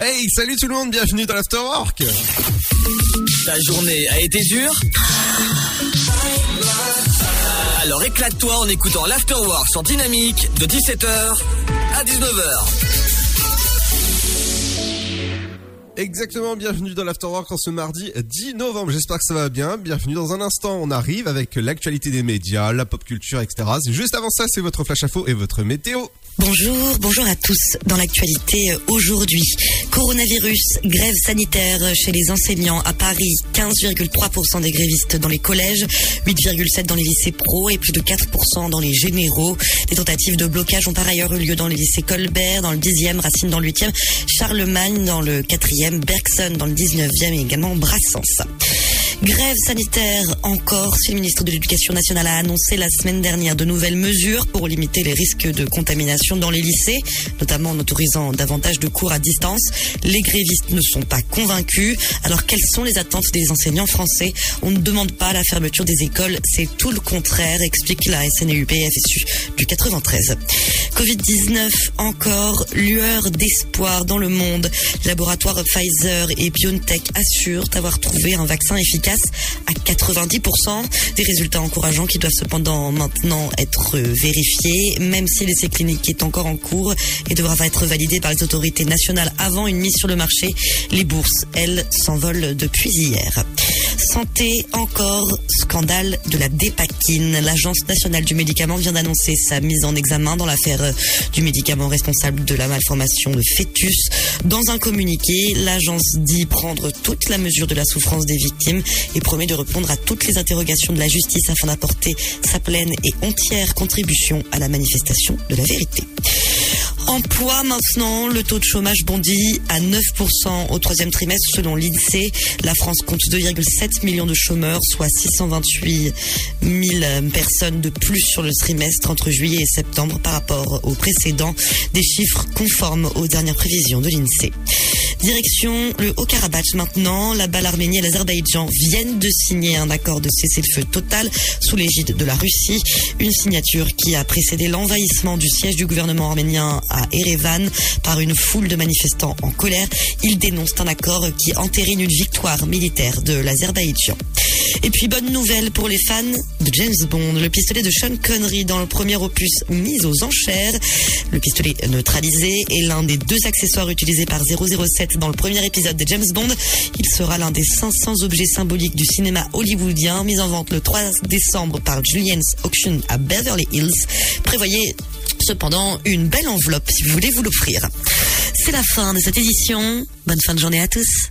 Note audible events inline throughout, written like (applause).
Hey, salut tout le monde, bienvenue dans l'Afterwork Ta journée a été dure Alors éclate-toi en écoutant l'Afterwork sur Dynamique de 17h à 19h. Exactement, bienvenue dans l'Afterwork en ce mardi 10 novembre. J'espère que ça va bien. Bienvenue dans un instant. On arrive avec l'actualité des médias, la pop culture, etc. Juste avant ça, c'est votre flash info et votre météo. Bonjour, bonjour à tous. Dans l'actualité euh, aujourd'hui, coronavirus, grève sanitaire chez les enseignants à Paris, 15,3% des grévistes dans les collèges, 8,7% dans les lycées pro et plus de 4% dans les généraux. Des tentatives de blocage ont par ailleurs eu lieu dans les lycées Colbert, dans le 10e, Racine dans le 8e, Charlemagne dans le 4e, Bergson dans le 19e et également Brassens. Grève sanitaire encore si le ministre de l'Éducation nationale a annoncé la semaine dernière de nouvelles mesures pour limiter les risques de contamination dans les lycées, notamment en autorisant davantage de cours à distance. Les grévistes ne sont pas convaincus. Alors quelles sont les attentes des enseignants français? On ne demande pas la fermeture des écoles, c'est tout le contraire, explique la SNUP FSU du 93. Covid-19 encore, lueur d'espoir dans le monde. Laboratoires Pfizer et BioNTech assurent avoir trouvé un vaccin efficace à 90%. Des résultats encourageants qui doivent cependant maintenant être vérifiés, même si l'essai clinique est encore en cours et devra être validé par les autorités nationales avant une mise sur le marché. Les bourses, elles, s'envolent depuis hier. Santé encore, scandale de la dépakine. L'Agence nationale du médicament vient d'annoncer sa mise en examen dans l'affaire du médicament responsable de la malformation de fœtus. Dans un communiqué, l'agence dit prendre toute la mesure de la souffrance des victimes et promet de répondre à toutes les interrogations de la justice afin d'apporter sa pleine et entière contribution à la manifestation de la vérité. Emploi maintenant, le taux de chômage bondit à 9% au troisième trimestre selon l'INSEE. La France compte 2,7 millions de chômeurs, soit 628 000 personnes de plus sur le trimestre entre juillet et septembre par rapport au précédent, des chiffres conformes aux dernières prévisions de l'INSEE. Direction le Haut-Karabakh maintenant. La-bas, l'Arménie et l'Azerbaïdjan viennent de signer un accord de cessez-le-feu total sous l'égide de la Russie. Une signature qui a précédé l'envahissement du siège du gouvernement arménien à Erevan par une foule de manifestants en colère. Ils dénoncent un accord qui entérine une victoire militaire de l'Azerbaïdjan. Et puis bonne nouvelle pour les fans de James Bond, le pistolet de Sean Connery dans le premier opus mis aux enchères. Le pistolet neutralisé est l'un des deux accessoires utilisés par 007 dans le premier épisode de James Bond. Il sera l'un des 500 objets symboliques du cinéma hollywoodien mis en vente le 3 décembre par Julien's Auction à Beverly Hills. Prévoyez cependant une belle enveloppe si vous voulez vous l'offrir. C'est la fin de cette édition. Bonne fin de journée à tous.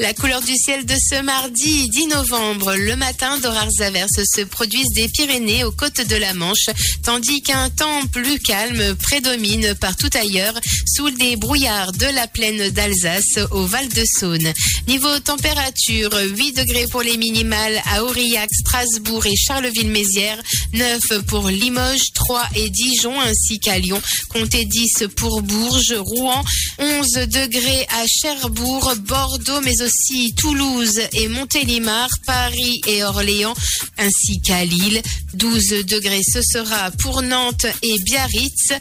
La couleur du ciel de ce mardi 10 novembre. Le matin, de rares averses se produisent des Pyrénées aux côtes de la Manche, tandis qu'un temps plus calme prédomine partout ailleurs sous des brouillards de la plaine d'Alsace au Val de Saône. Niveau température, 8 degrés pour les minimales à Aurillac, Strasbourg et Charleville-Mézières, 9 pour Limoges, 3 et Dijon ainsi qu'à Lyon, comptez 10 pour Bourges, Rouen, 11 degrés à Cherbourg, Bordeaux, mais Toulouse et Montélimar, Paris et Orléans, ainsi qu'à Lille. 12 degrés ce sera pour Nantes et Biarritz,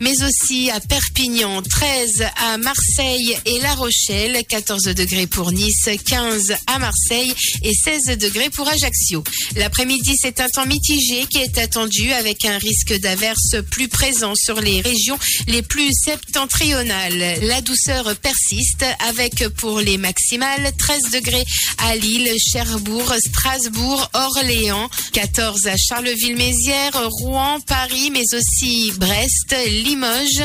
mais aussi à Perpignan, 13 à Marseille et La Rochelle, 14 degrés pour Nice, 15 à Marseille et 16 degrés pour Ajaccio. L'après-midi, c'est un temps mitigé qui est attendu avec un risque d'averse plus présent sur les régions les plus septentrionales. La douceur persiste avec pour les maximales 13 degrés à Lille, Cherbourg, Strasbourg, Orléans, 14 à Charleville-Mézières, Rouen, Paris, mais aussi Brest, Limoges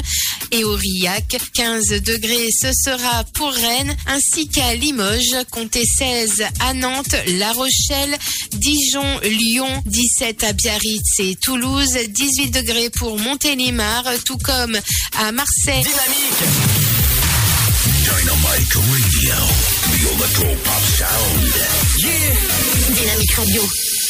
et Aurillac. 15 degrés, ce sera pour Rennes ainsi qu'à Limoges. Comptez 16 à Nantes, La Rochelle, Dijon, Lyon, 17 à Biarritz et Toulouse, 18 degrés pour Montélimar, tout comme à Marseille. Dynamite Radio, the electro pop sound. Dynamique Radio.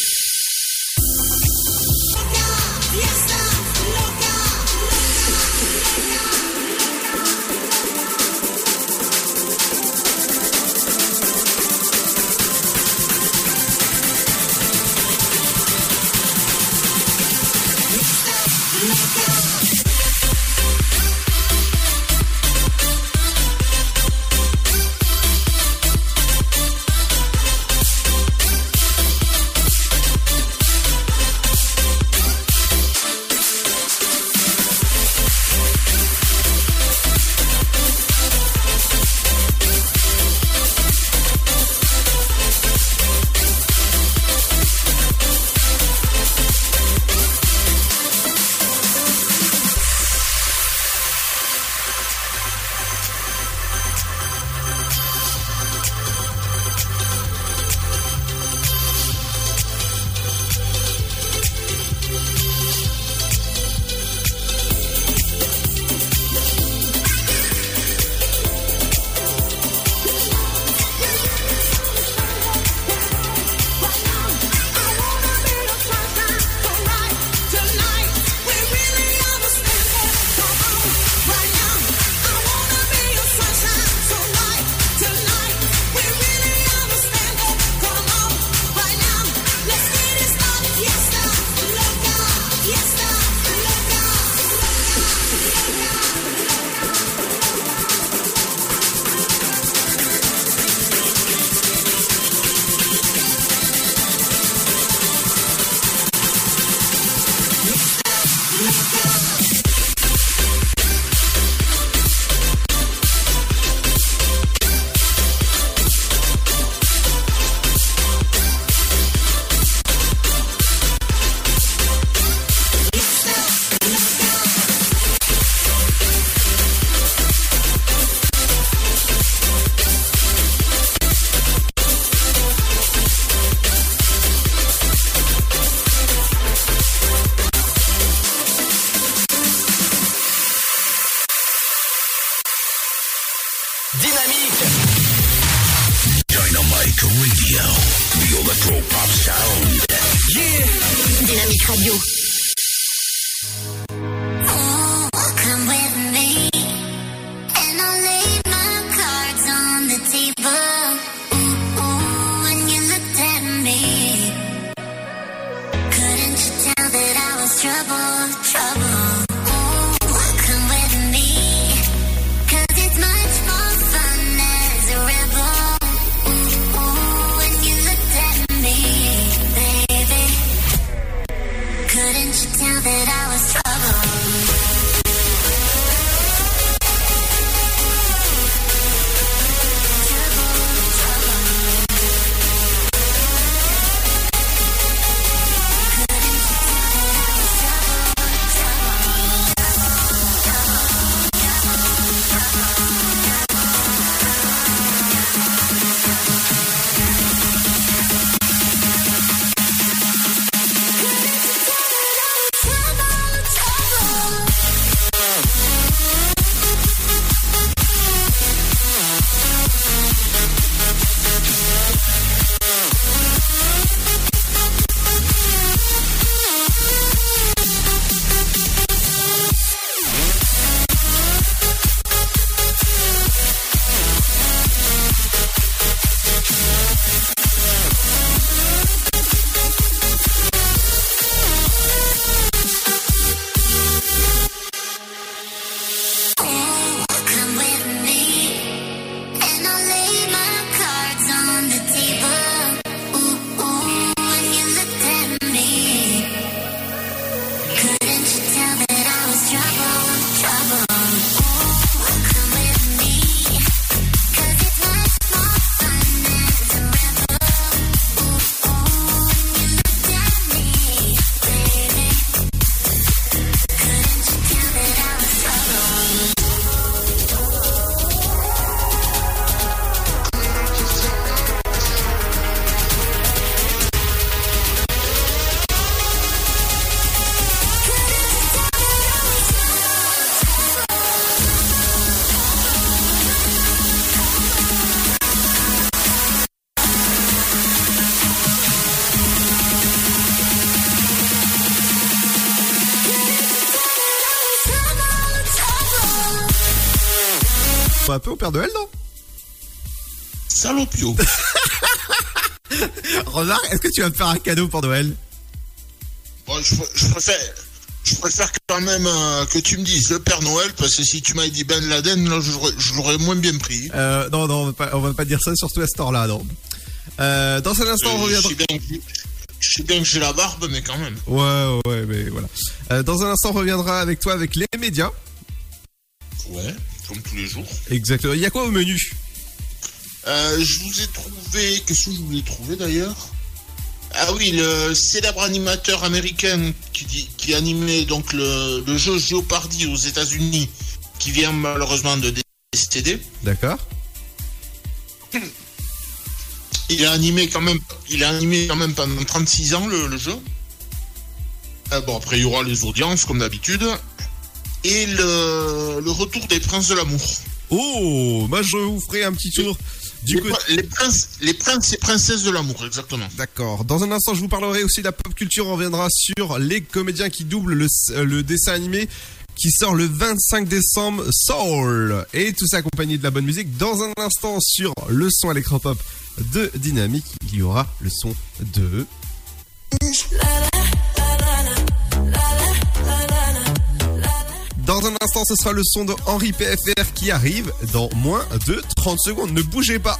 Un peu au Père Noël, non? Salopio. (laughs) Remarque, est-ce que tu vas me faire un cadeau pour Noël? Bon, je, je préfère, je préfère quand même euh, que tu me dises le Père Noël, parce que si tu m'avais dit Ben Laden, là, je, l'aurais- moins bien pris. euh, Non, non, on va, pas, on va pas dire ça, surtout à ce temps-là, non. Euh, dans un instant, on reviendra. je sais bien que j'ai la barbe, mais quand même. Ouais, ouais, mais voilà. Dans un instant, on reviendra avec toi avec les médias. Ouais, comme tous les jours. Exactement. Il y a quoi au menu? Euh, je vous ai trouvé. Qu'est-ce que je vous ai trouvé d'ailleurs? Ah oui, le célèbre animateur américain qui, dit- qui animait donc le, le jeu Jeopardy aux États-Unis, qui vient malheureusement de décéder. D'accord. Il a animé quand même, il a animé quand même pendant 36 ans le, le jeu. Euh, bon, après il y aura les audiences comme d'habitude. Et le, le retour des princes de l'amour. Oh, moi je vous ferai un petit tour du Les, prin- les princes, les princes et princesses de l'amour, exactement. D'accord. Dans un instant, je vous parlerai aussi de la pop culture. On reviendra sur les comédiens qui doublent le, euh, le dessin animé qui sort le 25 décembre, Soul. Et tout ça accompagné de la bonne musique. Dans un instant, sur le son électropop de Dynamique, il y aura le son de... Dans un instant, ce sera le son de Henri PFR qui arrive dans moins de 30 secondes. Ne bougez pas.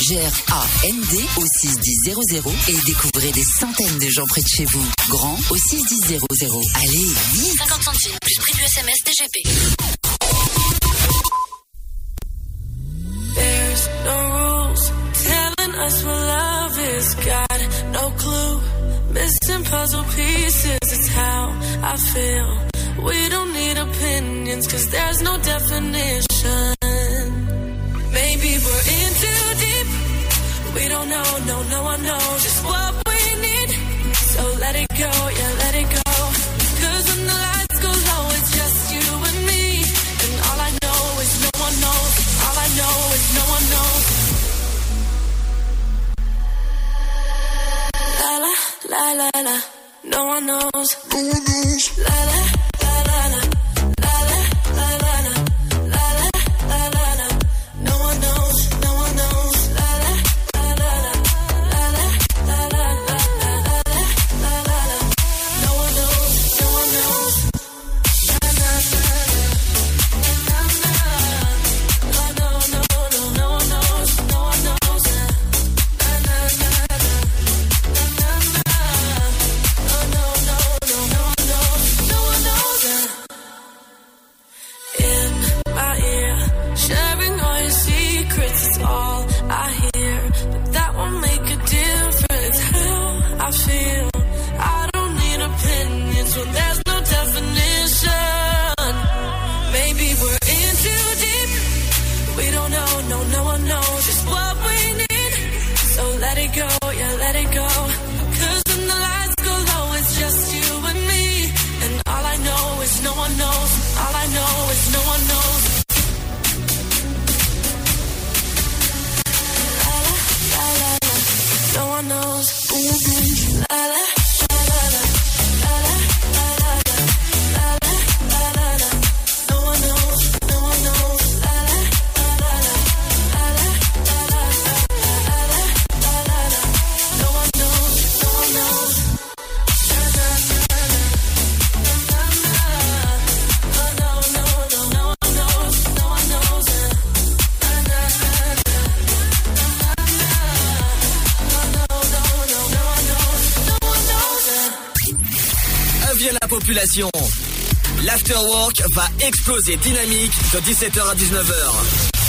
G-R-A-N-D au 61000 et découvrez des centaines de gens près de chez vous. Grand au 61000. Allez, vite 50 centimes plus prix du SMS DGP. There's no rules telling us what love is. Got no clue. Missing puzzle pieces, it's how I feel. We don't need opinions, cause there's no definition. We don't know, no, no one knows just what we need. So let it go, yeah, let it go. Cause when the lights go low, it's just you and me. And all I know is no one knows. All I know is no one knows. La la la la la. No one knows. No one knows. La la la la Va exploser dynamique de 17h à 19h.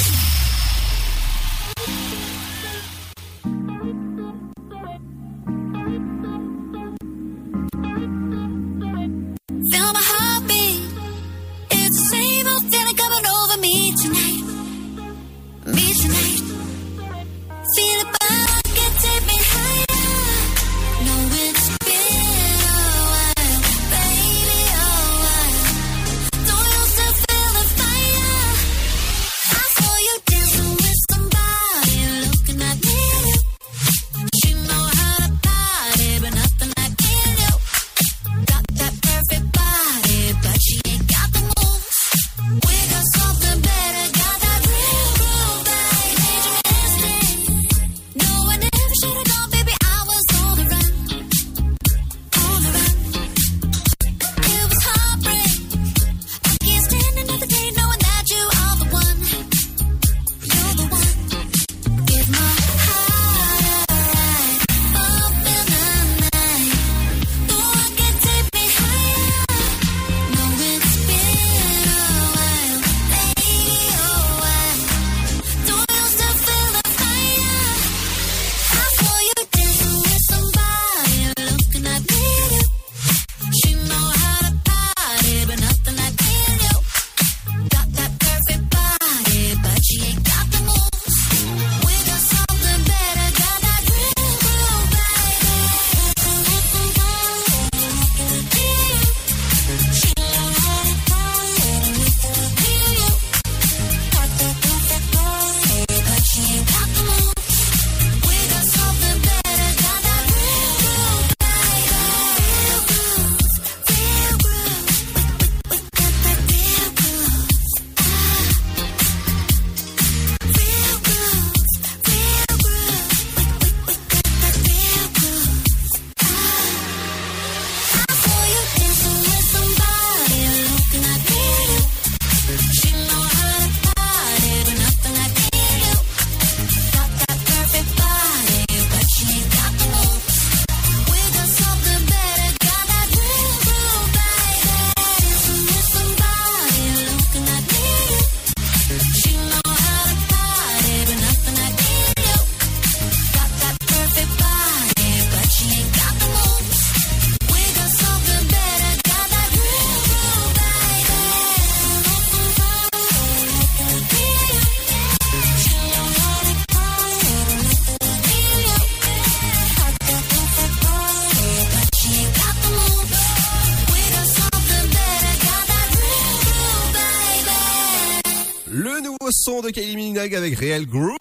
Kylie Minogue avec Real Groove.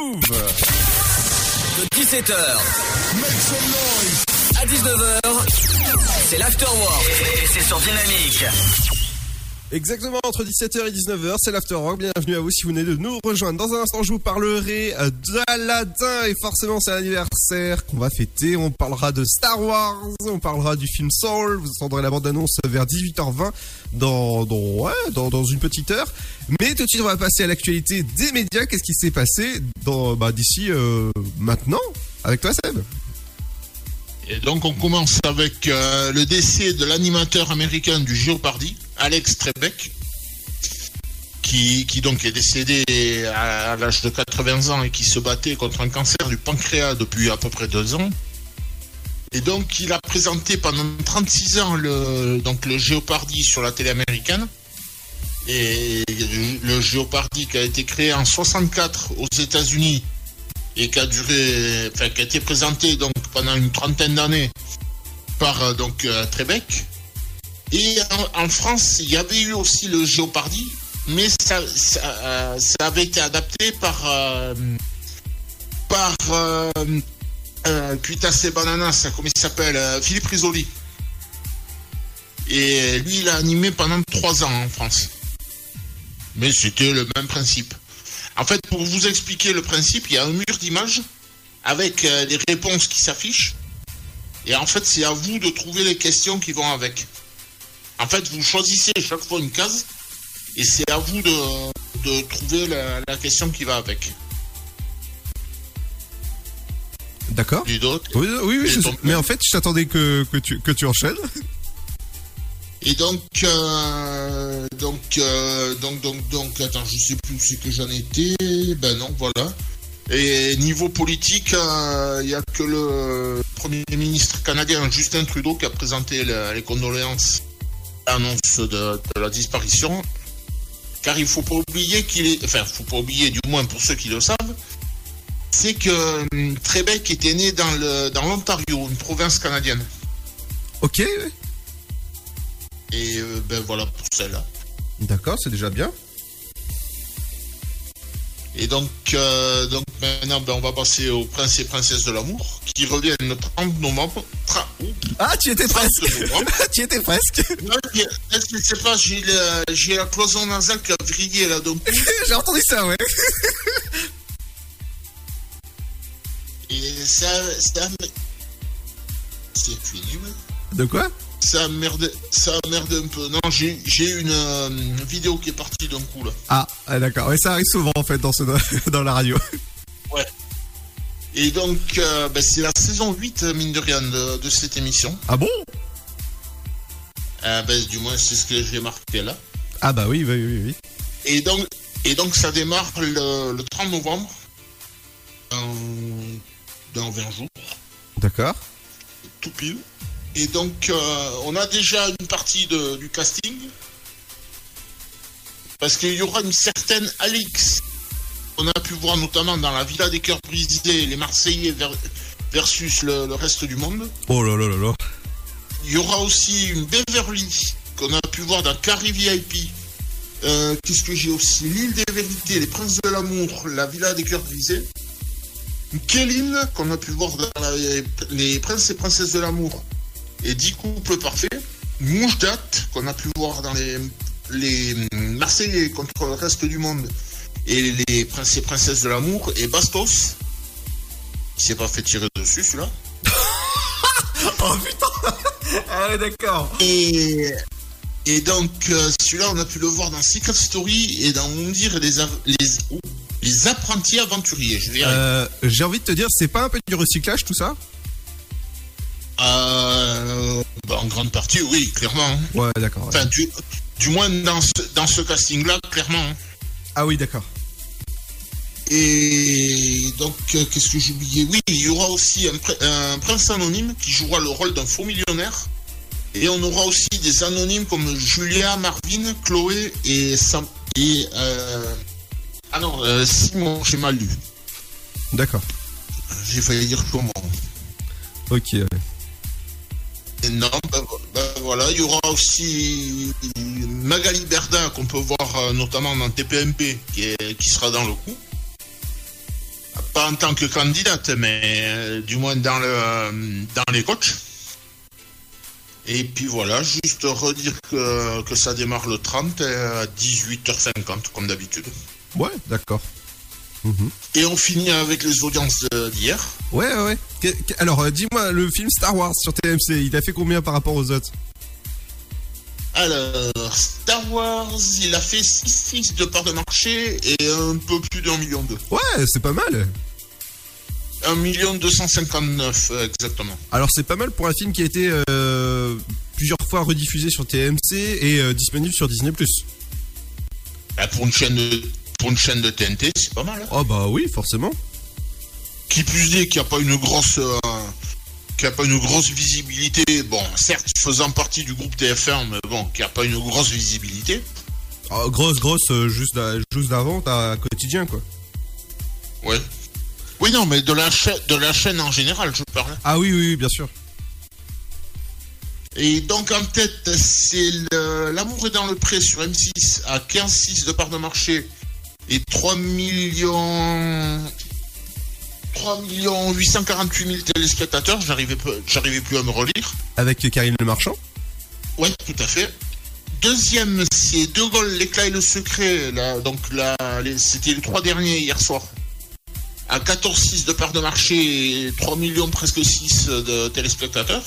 De 17h à 19h, c'est l'afterwork et c'est sur Dynamique. Exactement, entre 17h et 19h, c'est l'Afterwork. Bienvenue à vous si vous venez de nous rejoindre. Dans un instant, je vous parlerai euh, d'Aladin et forcément c'est l'anniversaire qu'on va fêter. On parlera de Star Wars, on parlera du film Soul. Vous entendrez la bande-annonce vers 18h20 dans, dans, ouais, dans, dans une petite heure. Mais tout de suite, on va passer à l'actualité des médias. Qu'est-ce qui s'est passé bah, d'ici euh, maintenant avec toi Seb? Et donc on commence avec euh, le décès de l'animateur américain du Jeopardy, Alex Trebek, qui, qui donc est décédé à, l'âge de 80 ans et qui se battait contre un cancer du pancréas depuis à peu près deux ans. Et donc il a présenté pendant 36 ans le, donc le Jeopardy sur la télé américaine. Et le Jeopardy qui a été créé en 64 aux États-Unis et qui a duré, été présenté donc pendant une trentaine d'années par euh, donc euh, Trebek. Et en, France, il y avait eu aussi le Jeopardy, mais euh, ça avait été adapté par euh, par euh, euh, Cuitasse Bananas, comment il s'appelle, euh, Philippe Risoli. Et lui, il a animé pendant trois ans en France. Mais c'était le même principe. En fait, pour vous expliquer le principe, il y a un mur d'images avec les réponses qui s'affichent. Et en fait, c'est à vous de trouver les questions qui vont avec. En fait, vous choisissez chaque fois une case et c'est à vous de, de trouver la, la question qui va avec. D'accord. Oui, oui, oui, je- mais en fait, je t'attendais que, que, tu, que tu enchaînes. Et donc, euh, donc, euh, donc, donc, donc, attends, je sais plus où c'est que j'en étais. Ben non, voilà. Et niveau politique, euh, il y a que le Premier ministre canadien Justin Trudeau qui a présenté le- les condoléances de, de la disparition. Car il faut pas oublier qu'il est, enfin, faut pas oublier, du moins pour ceux qui le savent, c'est que hum, Trebek était né dans le, dans l'Ontario, une province canadienne. Ok, Et euh, ben voilà pour celle-là. d'accord, c'est déjà bien. Et donc, euh, donc maintenant, ben, on va passer aux princes et princesses de l'amour qui reviennent le 30 novembre. Tra- Ah, tu étais 30 presque. (laughs) tu étais presque. Non, j'ai- je sais pas, j'ai le- j'ai la cloison nasale qui a vrillé là, donc. (laughs) J'ai entendu ça, ouais. Et ça, ça, c'est fini, ouais. De quoi? Ça merde, ça merde un peu. Non, j'ai j'ai une, euh, une vidéo qui est partie d'un coup là. Ah, ah, d'accord. Ouais, ça arrive souvent en fait dans, ce, (laughs) dans la radio. (laughs) Ouais. Et donc, euh, ben, c'est la saison 8, mine de rien, de, de cette émission. Ah bon? Euh, ben, du moins, c'est ce que j'ai marqué là. Ah bah oui, oui, oui, oui. Et donc, et donc ça démarre le, le 30 novembre, dans, dans 20 jours, D'accord. tout pile. Et donc, euh, on a déjà une partie de- du casting, parce qu'il y aura une certaine Alix, qu'on a pu voir notamment dans la Villa des Cœurs Brisés, les Marseillais ver- versus le, le reste du monde. Oh là là là là. Il y aura aussi une Beverly qu'on a pu voir dans Carré VIP. Euh, Qu'est-ce que j'ai aussi L'île des vérités, les princes de l'amour, la villa des cœurs brisés. Une Kéline qu'on a pu voir dans la- les, les princes et princesses de l'amour et 10 couples parfaits. Moujdat qu'on a pu voir dans les, les Marseillais contre le reste du monde et les princes et princesses de l'amour et Bastos qui s'est pas fait tirer dessus celui-là. (laughs) Oh putain (laughs) Ah ouais, d'accord. Et, et donc, euh, celui-là, on a pu le voir dans Secret Story et dans Mondir et les, oh, les apprentis aventuriers. Euh, J'ai envie de te dire, c'est pas un peu du recyclage tout ça? Euh, bah, en grande partie, oui, clairement. hein. Ouais, d'accord. ouais. Enfin, du, du moins dans ce, dans ce casting-là, clairement. hein. Ah oui, d'accord. Et donc, euh, qu'est-ce que oublié Oui, il y aura aussi un prince anonyme qui jouera le rôle d'un faux millionnaire. Et on aura aussi des anonymes comme Julia, Marvin, Chloé et Sam. Et. Euh... Ah non, euh, Simon, j'ai mal lu. D'accord. J'ai failli dire comment. Ok. Non, bah, bah, voilà, il y aura aussi Magali Berda qu'on peut voir euh, notamment dans TPMP qui, est- qui sera dans le coup. Pas en tant que candidate, mais euh, du moins dans, le, euh, dans les coachs. Et puis voilà, juste redire que, que ça démarre le 30 à 18h50 comme d'habitude. Ouais, d'accord. Mhm. Et on finit avec les audiences de- d'hier. Ouais, ouais, alors, euh, dis-moi, le film Star Wars sur TMC, il a fait combien par rapport aux autres? Alors, Star Wars, il a fait 6 de part de marché et un peu plus d'un million d'eux. Ouais, c'est pas mal. 1 million 259 euh, exactement. Alors, c'est pas mal pour un film qui a été euh, plusieurs fois rediffusé sur TMC et euh, disponible sur Disney+. Bah, pour, une chaîne de, pour une chaîne de TNT, c'est pas mal. hein. Oh bah oui, forcément. Qui plus est qu'il n'y a pas une grosse... euh, qu'il n'y a pas une grosse visibilité. Bon, certes, faisant partie du groupe TF1, mais bon, qu'il n'y a pas une grosse visibilité. Oh, grosse, grosse, euh, juste, juste d'avant, t'as quotidien, quoi. Ouais. Oui, non, mais de la, de la chaîne en général, je parle. Ah oui, oui, oui, bien sûr. Et donc en tête, c'est L'amour est dans le pré sur M6 à 15,6 de part de marché et 3 millions... 3 millions 848 000 téléspectateurs, j'arrivais plus à me relire. Avec Karine Le Marchand. Ouais, tout à fait. Deuxième, c'est De Gaulle, l'éclat et le secret. Là, donc là, les- c'était les trois derniers hier soir. À 14,6 de part de marché et 3 millions presque 6 de téléspectateurs.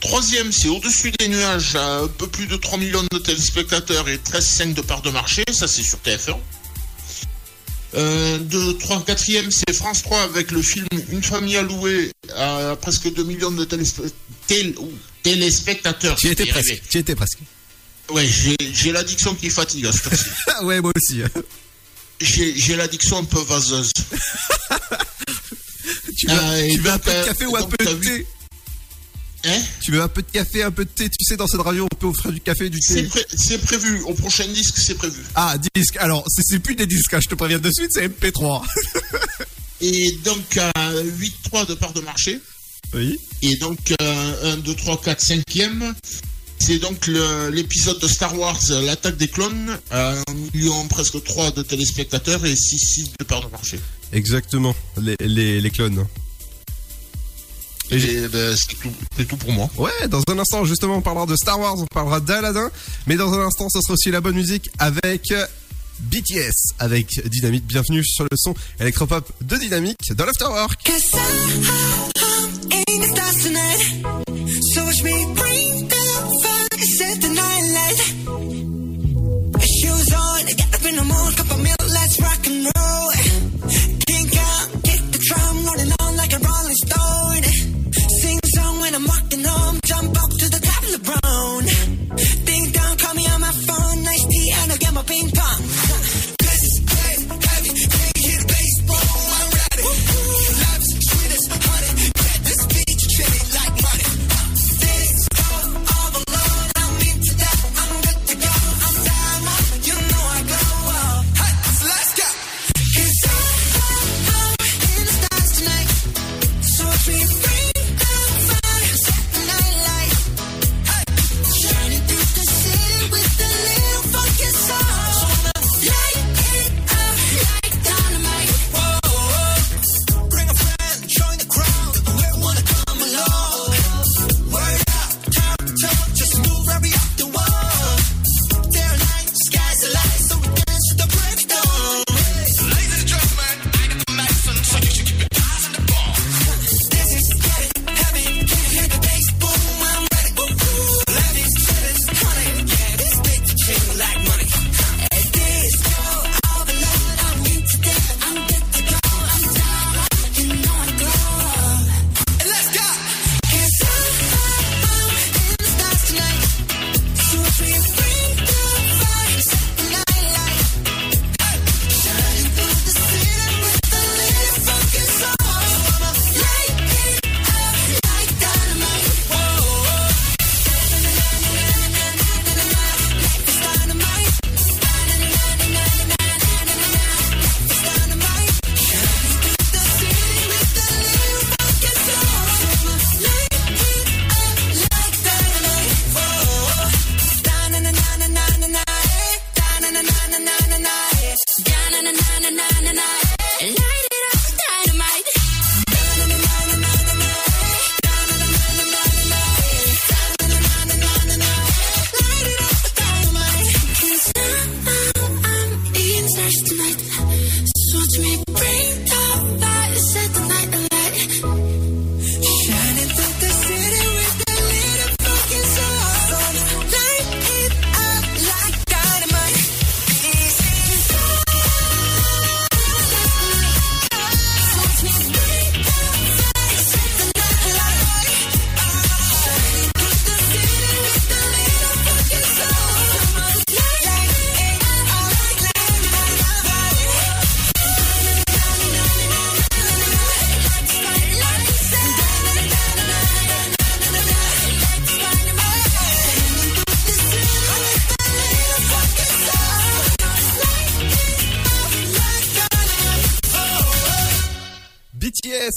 Troisième, c'est Au-dessus des nuages, à un peu plus de 3 millions de téléspectateurs et 13,5 de part de marché. Ça, c'est sur TF1. Euh, de 3, quatrième, c'est France 3 avec le film Une famille à louer à presque 2 millions de téléspe- tél- ouh, téléspectateurs. Tu y étais presque. Étais presque. Ouais, j'ai l'addiction qui fatigue à heure-ci. Ah ouais, moi aussi. J'ai j'ai l'addiction un peu vaseuse. (laughs) tu veux, et tu veux un peu de euh, café ou un peu de thé? Hein Tu veux un peu de café, un peu de thé Tu sais, dans cette radio, on peut offrir du café, du C'est thé. pré- c'est prévu. Au prochain disque, c'est prévu. Ah, disque. Alors, c'est plus des disques, hein, je te préviens de suite, c'est MP3. (laughs) Et donc, à 8,3 de part de marché. oui. Et donc, euh, 1, 2, 3, 4, 5e. C'est donc l'épisode de Star Wars, euh, l'attaque des clones, à 1 million presque 3 de téléspectateurs et 6,6 de part de marché. Exactement, les, les, les clones. Et ben, c'est tout, c'est tout pour moi. Ouais, dans un instant, justement, on parlera de Star Wars, on parlera d'Aladin. Mais dans un instant, ce sera aussi la bonne musique avec BTS, avec Dynamique. Bienvenue sur le son électropop de Dynamique dans l'Afterwork. In ping pong.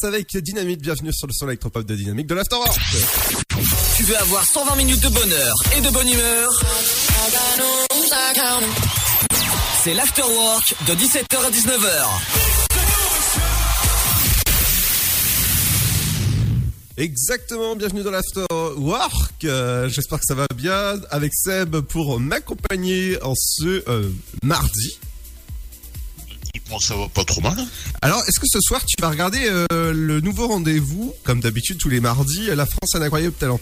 Avec Dynamite, bienvenue sur le son électropop de Dynamique de l'Afterwork. Tu veux avoir 120 minutes de bonheur et de bonne humeur? C'est l'Afterwork de 17h à 19h. Exactement, bienvenue dans l'Afterwork. Euh, J'espère que ça va bien avec Seb pour m'accompagner en ce euh, mardi. Bon, ça va pas trop mal. Alors, est-ce que ce soir tu vas regarder euh, le nouveau rendez-vous, comme d'habitude tous les mardis, La France a un incroyable talent?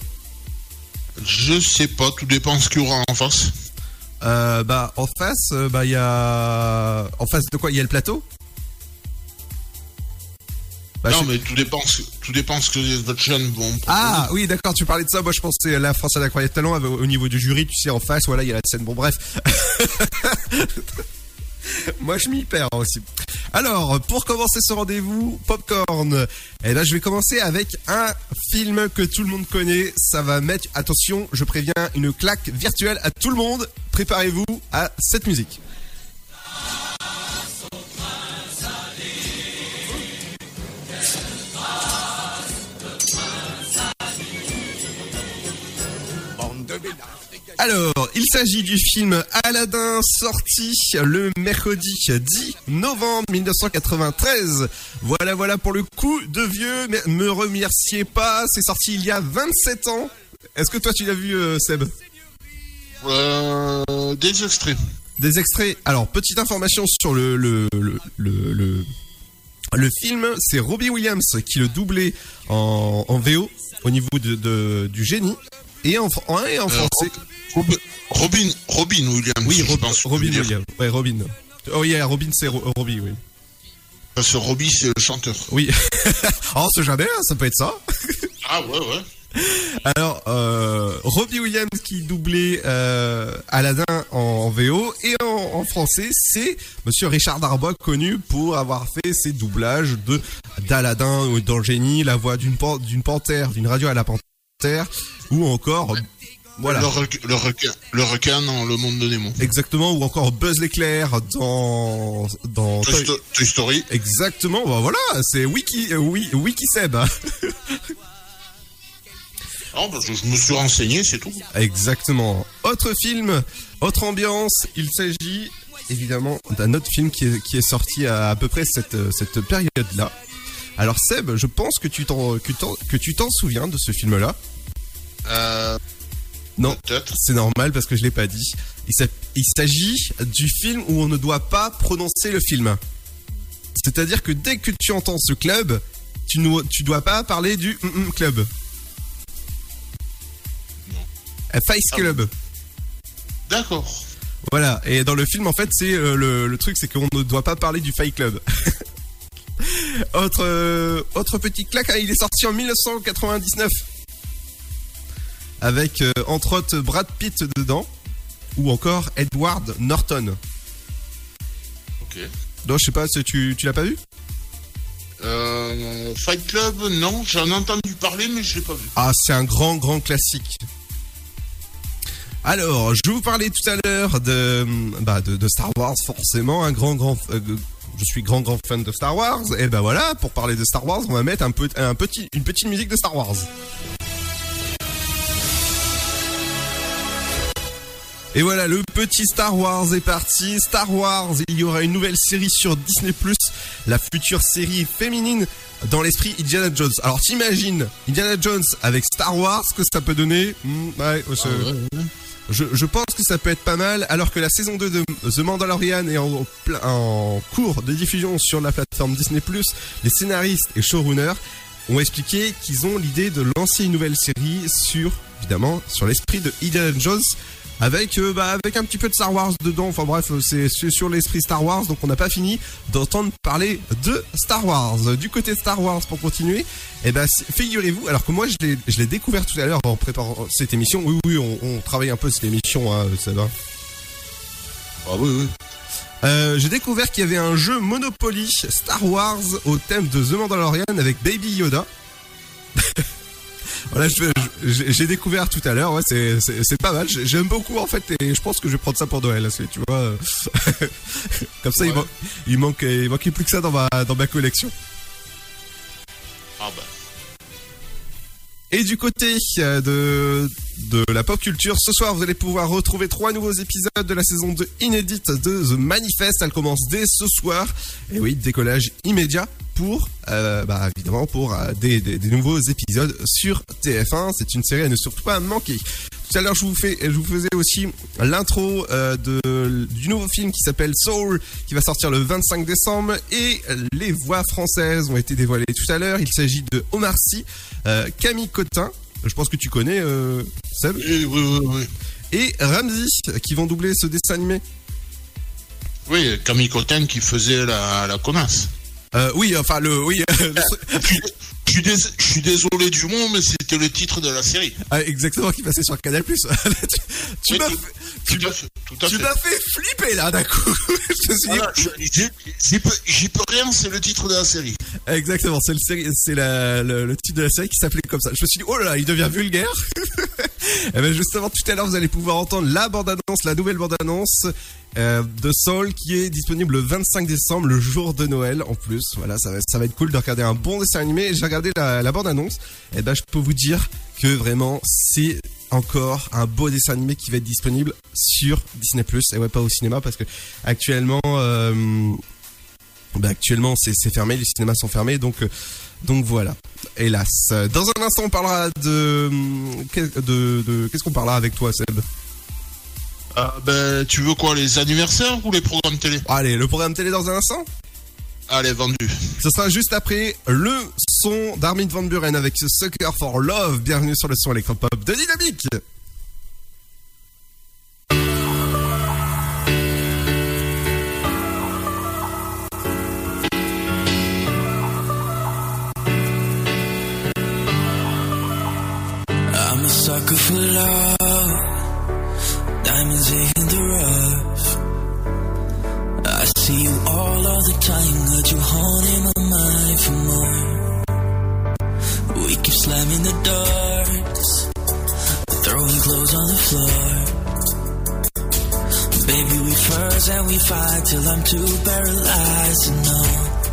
Je sais pas, tout dépend ce qu'il y aura en face. euh, Bah, en face, euh, bah il y a, en face de quoi? Il y a le plateau? Bah, non, je- mais tout dépend, ce, tout dépend ce que les autres jeunes vont proposer. Ah oui, d'accord, tu parlais de ça. Moi, je pensais la France a incroyable talent au niveau du jury. Tu sais, en face, voilà, il y a la scène. Bon, bref. (laughs) (laughs) Moi, je m'y perds aussi. Alors, pour commencer ce rendez-vous, Popcorn. Et là, je vais commencer avec un film que tout le monde connaît. Ça va mettre, attention, je préviens, une claque virtuelle à tout le monde. Préparez-vous à cette musique. Alors, il s'agit du film Aladdin sorti le mercredi 10 novembre 1993. Voilà, voilà pour le coup de vieux. Mais me remerciez pas, c'est sorti il y a 27 ans. Est-ce que toi tu l'as vu, euh, Seb? Euh, des extraits. Des extraits. Alors, petite information sur le le le le, le, le film, c'est Robbie Williams qui le doublait en, en VO au niveau de, de- du génie et en, en, et en Euh, français. Rob- Robin, Robin Williams. Oui, je pense Robin. Williams. Ouais, Robin. Oh yeah, Robin, c'est Ro- Robbie, oui. Parce que Robbie, c'est le chanteur. Oui. (laughs) oh, c'est jamais, hein, ça peut être ça. Ah ouais, ouais. (laughs) Alors, euh, Robbie Williams qui doublait euh, Aladdin en, en VO et en, en français, c'est Monsieur Richard Darbois connu pour avoir fait ses doublages de d'Aladdin ou dans le génie, la voix d'une pan- d'une panthère, d'une radio à la panthère, ou encore, voilà. Le, requin, le, requin, le requin dans le monde de Nemo. Exactement, ou encore Buzz l'éclair dans dans Toy, Sto- Toy Story. Exactement, bah voilà, c'est Wiki euh, oui, Wiki Seb. Non, (laughs) parce que je me suis renseigné, c'est tout. Exactement. Autre film, autre ambiance, il s'agit évidemment d'un autre film qui est, qui est sorti à à peu près cette, cette période-là. Alors Seb, je pense que tu t'en que t'en- que tu t'en souviens de ce film-là. Euh, Non, c'est normal parce que je l'ai pas dit. Il s'a- il s'agit du film où on ne doit pas prononcer le film. C'est-à-dire que dès que tu entends ce club, tu ne tu dois pas parler du mm, mm club. Euh, Face Ah Club. D'accord. Voilà, et dans le film, en fait, c'est euh, le, le truc, c'est qu'on ne doit pas parler du Fight Club. (laughs) autre, euh, autre petit claque, hein, il est sorti en 1999. Avec, euh, entre autres, Brad Pitt dedans. Ou encore Edward Norton. Ok. Non, je sais pas, tu, tu l'as pas vu? Euh, Fight Club, non, j'en ai entendu parler, mais je l'ai pas vu. Ah, c'est un grand, grand classique. Alors, je vous parlais tout à l'heure de, bah, de, de Star Wars, forcément, un grand, grand, euh, je suis grand, grand fan de Star Wars. Et ben voilà, pour parler de Star Wars, on va mettre un peu, un petit, une petite musique de Star Wars. Et voilà, le petit Star Wars est parti. Star Wars, il y aura une nouvelle série sur Disney+, la future série féminine dans l'esprit Indiana Jones. Alors t'imagines Indiana Jones avec Star Wars, que ça peut donner? Hmm, ouais, je, pense que ça peut être pas mal, alors que la saison 2 de The Mandalorian est en cours de diffusion sur la plateforme Disney+, les scénaristes et showrunners ont expliqué qu'ils ont l'idée de lancer une nouvelle série sur, évidemment, sur l'esprit de Indiana Jones, avec, euh, bah, avec un petit peu de Star Wars dedans. Enfin bref, euh, c'est sur l'esprit Star Wars, donc on n'a pas fini d'entendre parler de Star Wars. Du côté de Star Wars, pour continuer, eh ben, c'est- figurez-vous, alors que moi je l'ai je l'ai découvert tout à l'heure en préparant cette émission. Oui, oui, on, on travaille un peu cette émission, hein, ça va. Ah oui, oui. Euh, J'ai découvert qu'il y avait un jeu Monopoly Star Wars au thème de The Mandalorian avec Baby Yoda. (laughs) voilà, j'ai découvert tout à l'heure. Ouais, c'est- pas mal. J'ai- J'aime beaucoup en fait, et je pense que je vais prendre ça pour Noël. Tu vois, (laughs) comme ça, il, man- il manque, il manquait plus que ça dans ma dans ma collection. Ah bah. Et du côté euh, de, de la pop culture, ce soir vous allez pouvoir retrouver trois nouveaux épisodes de la saison 2 inédite de The Manifest. Elle commence dès ce soir. Et oui, décollage immédiat pour, euh, bah, évidemment, pour euh, des, des- des nouveaux épisodes sur TF1. C'est une série à ne surtout pas manquer. Tout à l'heure, je vous fais, je vous faisais aussi l'intro euh, de du nouveau film qui s'appelle Soul, qui va sortir le 25 décembre, et les voix françaises ont été dévoilées tout à l'heure. Il s'agit de Omar Sy, Camille Cotin, je pense que tu connais Seb, Oui, oui, oui, oui. et Ramsey, qui vont doubler ce dessin animé. Oui, Camille Cotin qui faisait la, la connasse. Euh, oui, enfin le, oui, (laughs) Je suis- désolé du mot, mais c'était le titre de la série. ah, exactement, qui passait sur Canal+. (laughs) tu tu m'as fait, fait. Flipper là d'un coup. (laughs) Voilà, j'y- peux, rien, c'est le titre de la série. Exactement, c'est le, série- c'est la- le, le titre de la série qui s'appelait comme ça. Je me suis dit, oh là là, il devient vulgaire. (laughs) Et ben justement, tout à l'heure, vous allez pouvoir entendre la bande-annonce, la nouvelle bande-annonce euh, de Soul qui est disponible le 25 décembre, le jour de Noël en plus. Voilà, ça va, être cool de regarder un bon dessin animé. J'ai regardé la, bande-annonce. Et ben je peux vous dire que vraiment, c'est encore un beau dessin animé qui va être disponible sur Disney+. Et ouais, pas au cinéma parce que actuellement... euh, bah, actuellement, c'est c'est fermé, les cinémas sont fermés, donc euh, donc voilà. Hélas. Euh, Dans un instant, on parlera de de, de qu'est-ce qu'on parlera avec toi, Seb? Ah, ben, tu veux quoi, les anniversaires ou les programmes télé? Allez, le programme télé dans un instant? Allez, vendu. Ce sera juste après le son d'Armin Van Buren avec ce Sucker for Love. Bienvenue sur le son électropop de Dynamique. Sucker for love. Diamonds in the rough. I see you all of the time, got you haunting my mind for more. We keep slamming the doors, throwing clothes on the floor. Baby, we fuss and we fight till I'm too paralyzed to know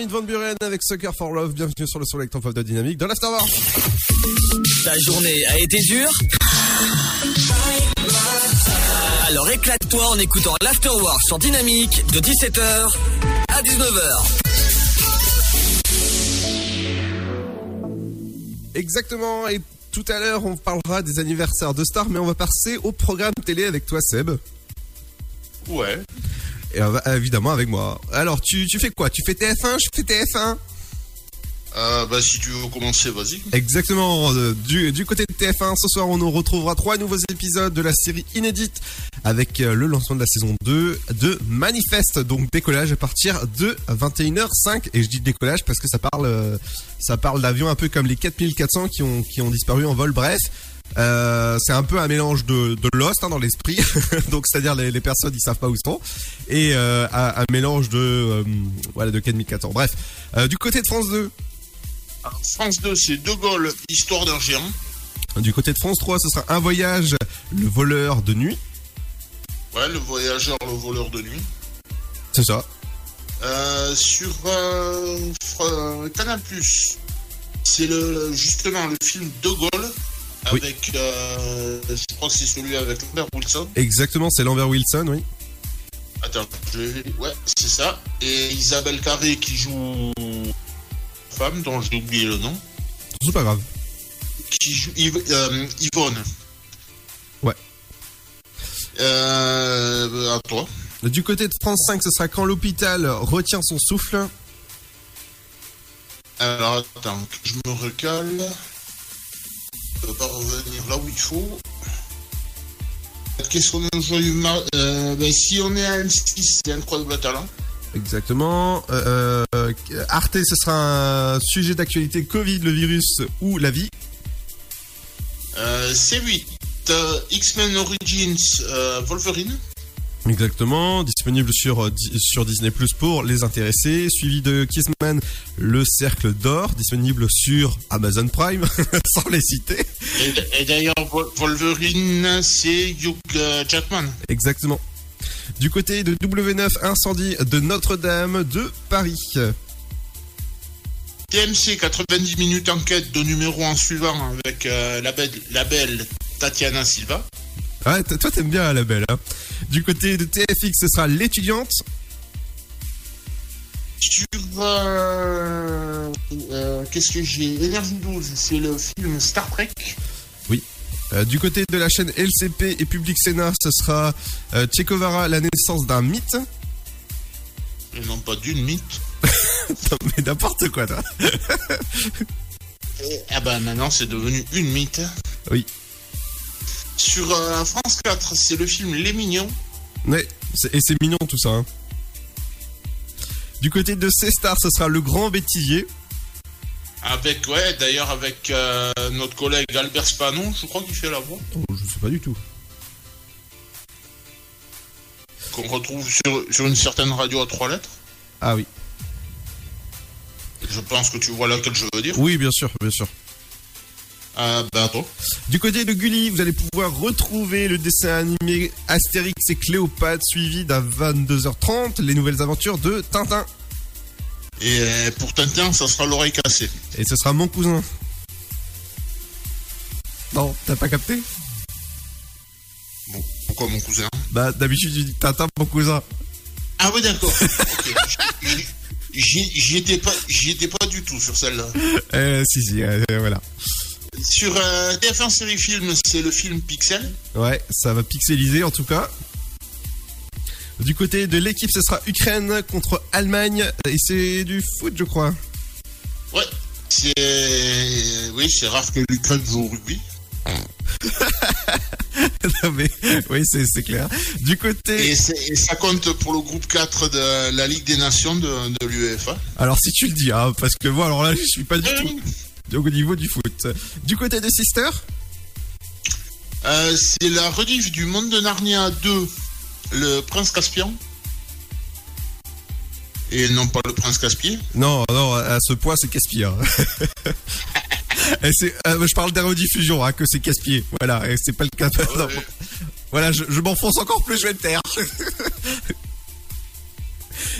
Armin Van Buren avec Sucker for Love. Bienvenue sur le son électropop de Dynamique dans l'Afterwork. Ta journée a été dure Alors éclate-toi en écoutant l'Afterwork sur Dynamique de 17h à 19h. Exactement, et tout à l'heure on parlera des anniversaires de stars, mais on va passer au programme télé avec toi Seb. Ouais. Et euh, évidemment avec moi. Alors, tu, tu fais quoi? Tu fais TF1 Je fais TF1 Euh, bah, si tu veux commencer, vas-y. Exactement. euh, Du, du côté de TF1, ce soir, on nous retrouvera trois nouveaux épisodes de la série inédite avec le lancement de la saison 2 de Manifeste. Donc décollage à partir de 21h05. Et je dis décollage parce que ça parle, ça parle d'avions un peu comme les 4400 qui ont, qui ont disparu en vol. Bref. Euh, c'est un peu un mélange de, de Lost hein, dans l'esprit, (laughs) donc c'est-à-dire les, les personnes ils savent pas où ils sont, et euh, un, un mélange de euh, voilà de 4400. Bref, Euh, du côté de France 2, Alors, France 2, c'est De Gaulle, histoire d'un géant. Du côté de France 3, ce sera un voyage, le voleur de nuit. Ouais, le voyageur, le voleur de nuit. C'est ça. Sur Canal c'est le justement le film De Gaulle Oui. avec, euh, je crois que c'est celui avec Lambert Wilson. Exactement, c'est Lambert Wilson, oui. Attends, je... ouais, c'est ça. Et Isabelle Carré qui joue femme dont j'ai oublié le nom, C'est pas grave. qui joue euh, Yvonne. Ouais. Euh, à toi. Du côté de France 5, ce sera quand l'hôpital retient son souffle. Alors attends, je me recale. Je peux pas revenir là où il faut. Qu'est-ce qu'on est aujourd'hui euh, ben, Si on est à M6, c'est Incroyable Talent. Exactement. Euh, euh, Arte, ce sera un sujet d'actualité Covid, le virus ou la vie. Euh, C8, euh, X-Men Origins Wolverine. Exactement. Disponible sur, euh, sur Disney Plus pour les intéressés. Suivi de Kissman, le cercle d'or. Disponible sur Amazon Prime, (laughs) sans les citer. Et, et d'ailleurs, Wol- Wolverine, c'est Hugh euh, Jackman. Exactement. Du côté de W9, incendie de Notre-Dame de Paris. TMC, 90 minutes enquête de numéro en suivant avec euh, la, belle, la belle Tatiana Silva. Ouais, t- toi t'aimes bien la belle. Hein. Du côté de TFX, ce sera l'étudiante. Sur. euh, euh, Qu'est-ce que j'ai? Énergie 12, c'est le film Star Trek. Euh, du côté de la chaîne LCP et Public Sénat, ce sera euh, Che Guevara, la naissance d'un mythe. Et non pas d'une mythe. (laughs) Non, Mais n'importe quoi, toi. Ah bah maintenant c'est devenu une mythe. Oui. Sur euh, France 4, c'est le film Les Mignons. Ouais, et c'est mignon tout ça. hein. Du côté de C-Star, ce sera le grand bêtisier. Avec, ouais, d'ailleurs avec euh, notre collègue Albert Spanon, je crois qu'il fait la voix. Oh, je sais pas du tout. Qu'on retrouve sur, sur une certaine radio à trois lettres. Ah oui. Je pense que tu vois laquelle je veux dire. Oui, bien sûr, bien sûr. Ah bah attends. Du côté de Gulli, vous allez pouvoir retrouver le dessin animé Astérix et Cléopâtre suivi d'à 22h30 les nouvelles aventures de Tintin. Et euh, pour Tintin, ça sera l'oreille cassée. Et ce sera mon cousin. Non, t'as pas capté? Bon, pourquoi mon cousin? Bah d'habitude tu dis Tintin mon cousin. Ah oui d'accord. (laughs) Ok. J'y- J'y j'y étais pas, j'y étais pas du tout sur celle-là. Euh, si si, euh, voilà. Sur euh, TF1 série film, c'est le film Pixel. Ouais, ça va pixeliser en tout cas. Du côté de l'équipe, ce sera Ukraine contre Allemagne et c'est du foot, je crois. Ouais. C'est, oui, c'est rare que l'Ukraine joue au rugby. (laughs) non mais oui, c'est clair. Du côté Et, ça compte pour le groupe 4 de la Ligue des Nations de, de l'UEFA. Alors si tu le dis, hein, parce que moi alors là je suis pas du tout donc, au niveau du foot. Du côté des sisters, Euh, c'est la rediff du Monde de Narnia 2, le Prince Caspian. Et non pas le Prince Caspier. non non à ce point c'est. (laughs) Et c'est, euh, je parle des rediffusions, hein, que c'est casse-pied. Voilà, et c'est pas le cas. Ouais. (laughs) Voilà, je, je m'enfonce encore plus, je vais me taire.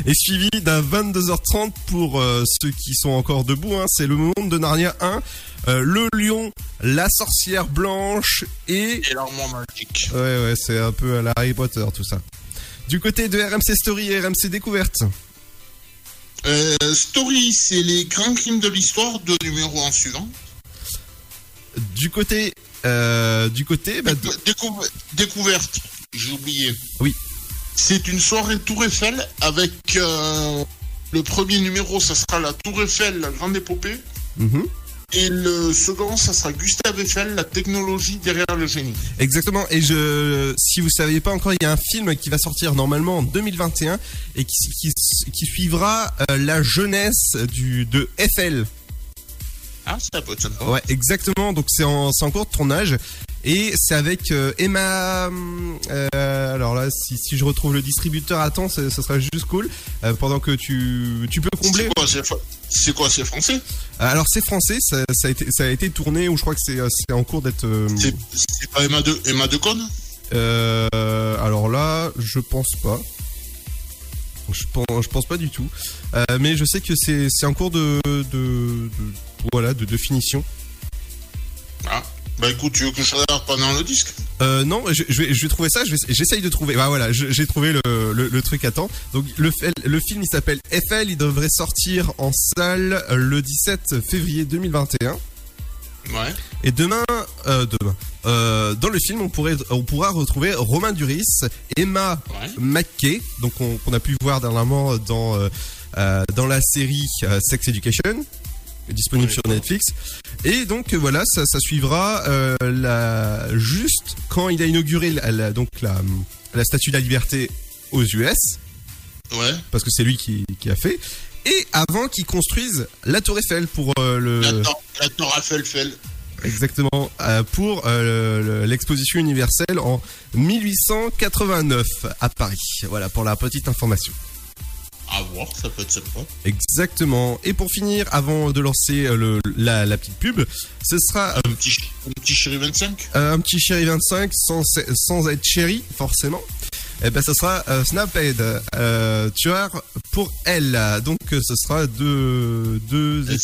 Et suivi d'un 22h30 pour euh, ceux qui sont encore debout, hein, c'est le monde de Narnia 1, euh, le lion, la sorcière blanche et... Et l'armoire magique. Ouais, ouais, c'est un peu à la Harry Potter tout ça. Du côté de RMC Story et RMC Découverte, Euh, Story, c'est les grands crimes de l'histoire, deux numéros en suivant. du côté, euh, du côté, bah, de- découverte, j'ai oublié. Oui. C'est une soirée Tour Eiffel avec euh, le premier numéro, ça sera la Tour Eiffel, la grande épopée. Mhm. Et le second, ça sera Gustave Eiffel, la technologie derrière le génie. Exactement. Et je, si vous saviez pas encore, il y a un film qui va sortir normalement en 2021 et qui, qui, qui suivra euh, la jeunesse du de Eiffel. Ah, ça peut être sympa. Ouais, exactement. Donc c'est en, c'est en cours de tournage et c'est avec euh, Emma. euh, alors là, si, si je retrouve le distributeur à temps, ce sera juste cool. Euh, pendant que tu, tu peux combler. C'est quoi, c'est français? Alors c'est français, ça, ça a été, ça a été tourné ou je crois que c'est, en cours d'être. euh, C'est pas Emma de Emma Decaune Euh, alors là, je pense pas. Je pense, je pense pas du tout. Mais je sais que c'est, c'est en cours de, de, de- voilà, de, de finition. Ah, bah écoute, tu veux que je regarde pendant le disque? Euh, non, je, je vais, je vais trouver ça. Je j'essaye de trouver. Bah voilà, j'ai trouvé le, le, le truc à temps. Donc le, film, il s'appelle Eiffel. Il devrait sortir en salle le 17 février 2021. Ouais. Et demain, euh, demain, euh, dans le film, on pourrait, on pourra retrouver Romain Duris, Emma Ouais. McKay, donc on, qu'on a pu voir dernièrement dans euh, dans la série Sex Education, disponible sur. Netflix. Et donc euh, voilà, ça, ça suivra euh, la juste quand il a inauguré la, la- donc la, la Statue de la Liberté aux US, Ouais. parce que c'est lui qui, qui a fait. Et avant qu'ils construisent la Tour Eiffel pour euh, le La Tour- La Tour Eiffel Fel. Exactement, euh, pour euh, le- l'exposition universelle en 1889 à Paris. Voilà pour la petite information. À voir, ça peut être sympa. Exactement. Et pour finir, avant de lancer euh, le, la, la petite pub, ce sera euh, Un petit, un petit chéri 25 un petit Chéri 25 sans, sans être Chéri, forcément. Et ben, ce sera euh, Snaphead, euh, tueur pour elle. Donc, euh, ce sera deux, deux Et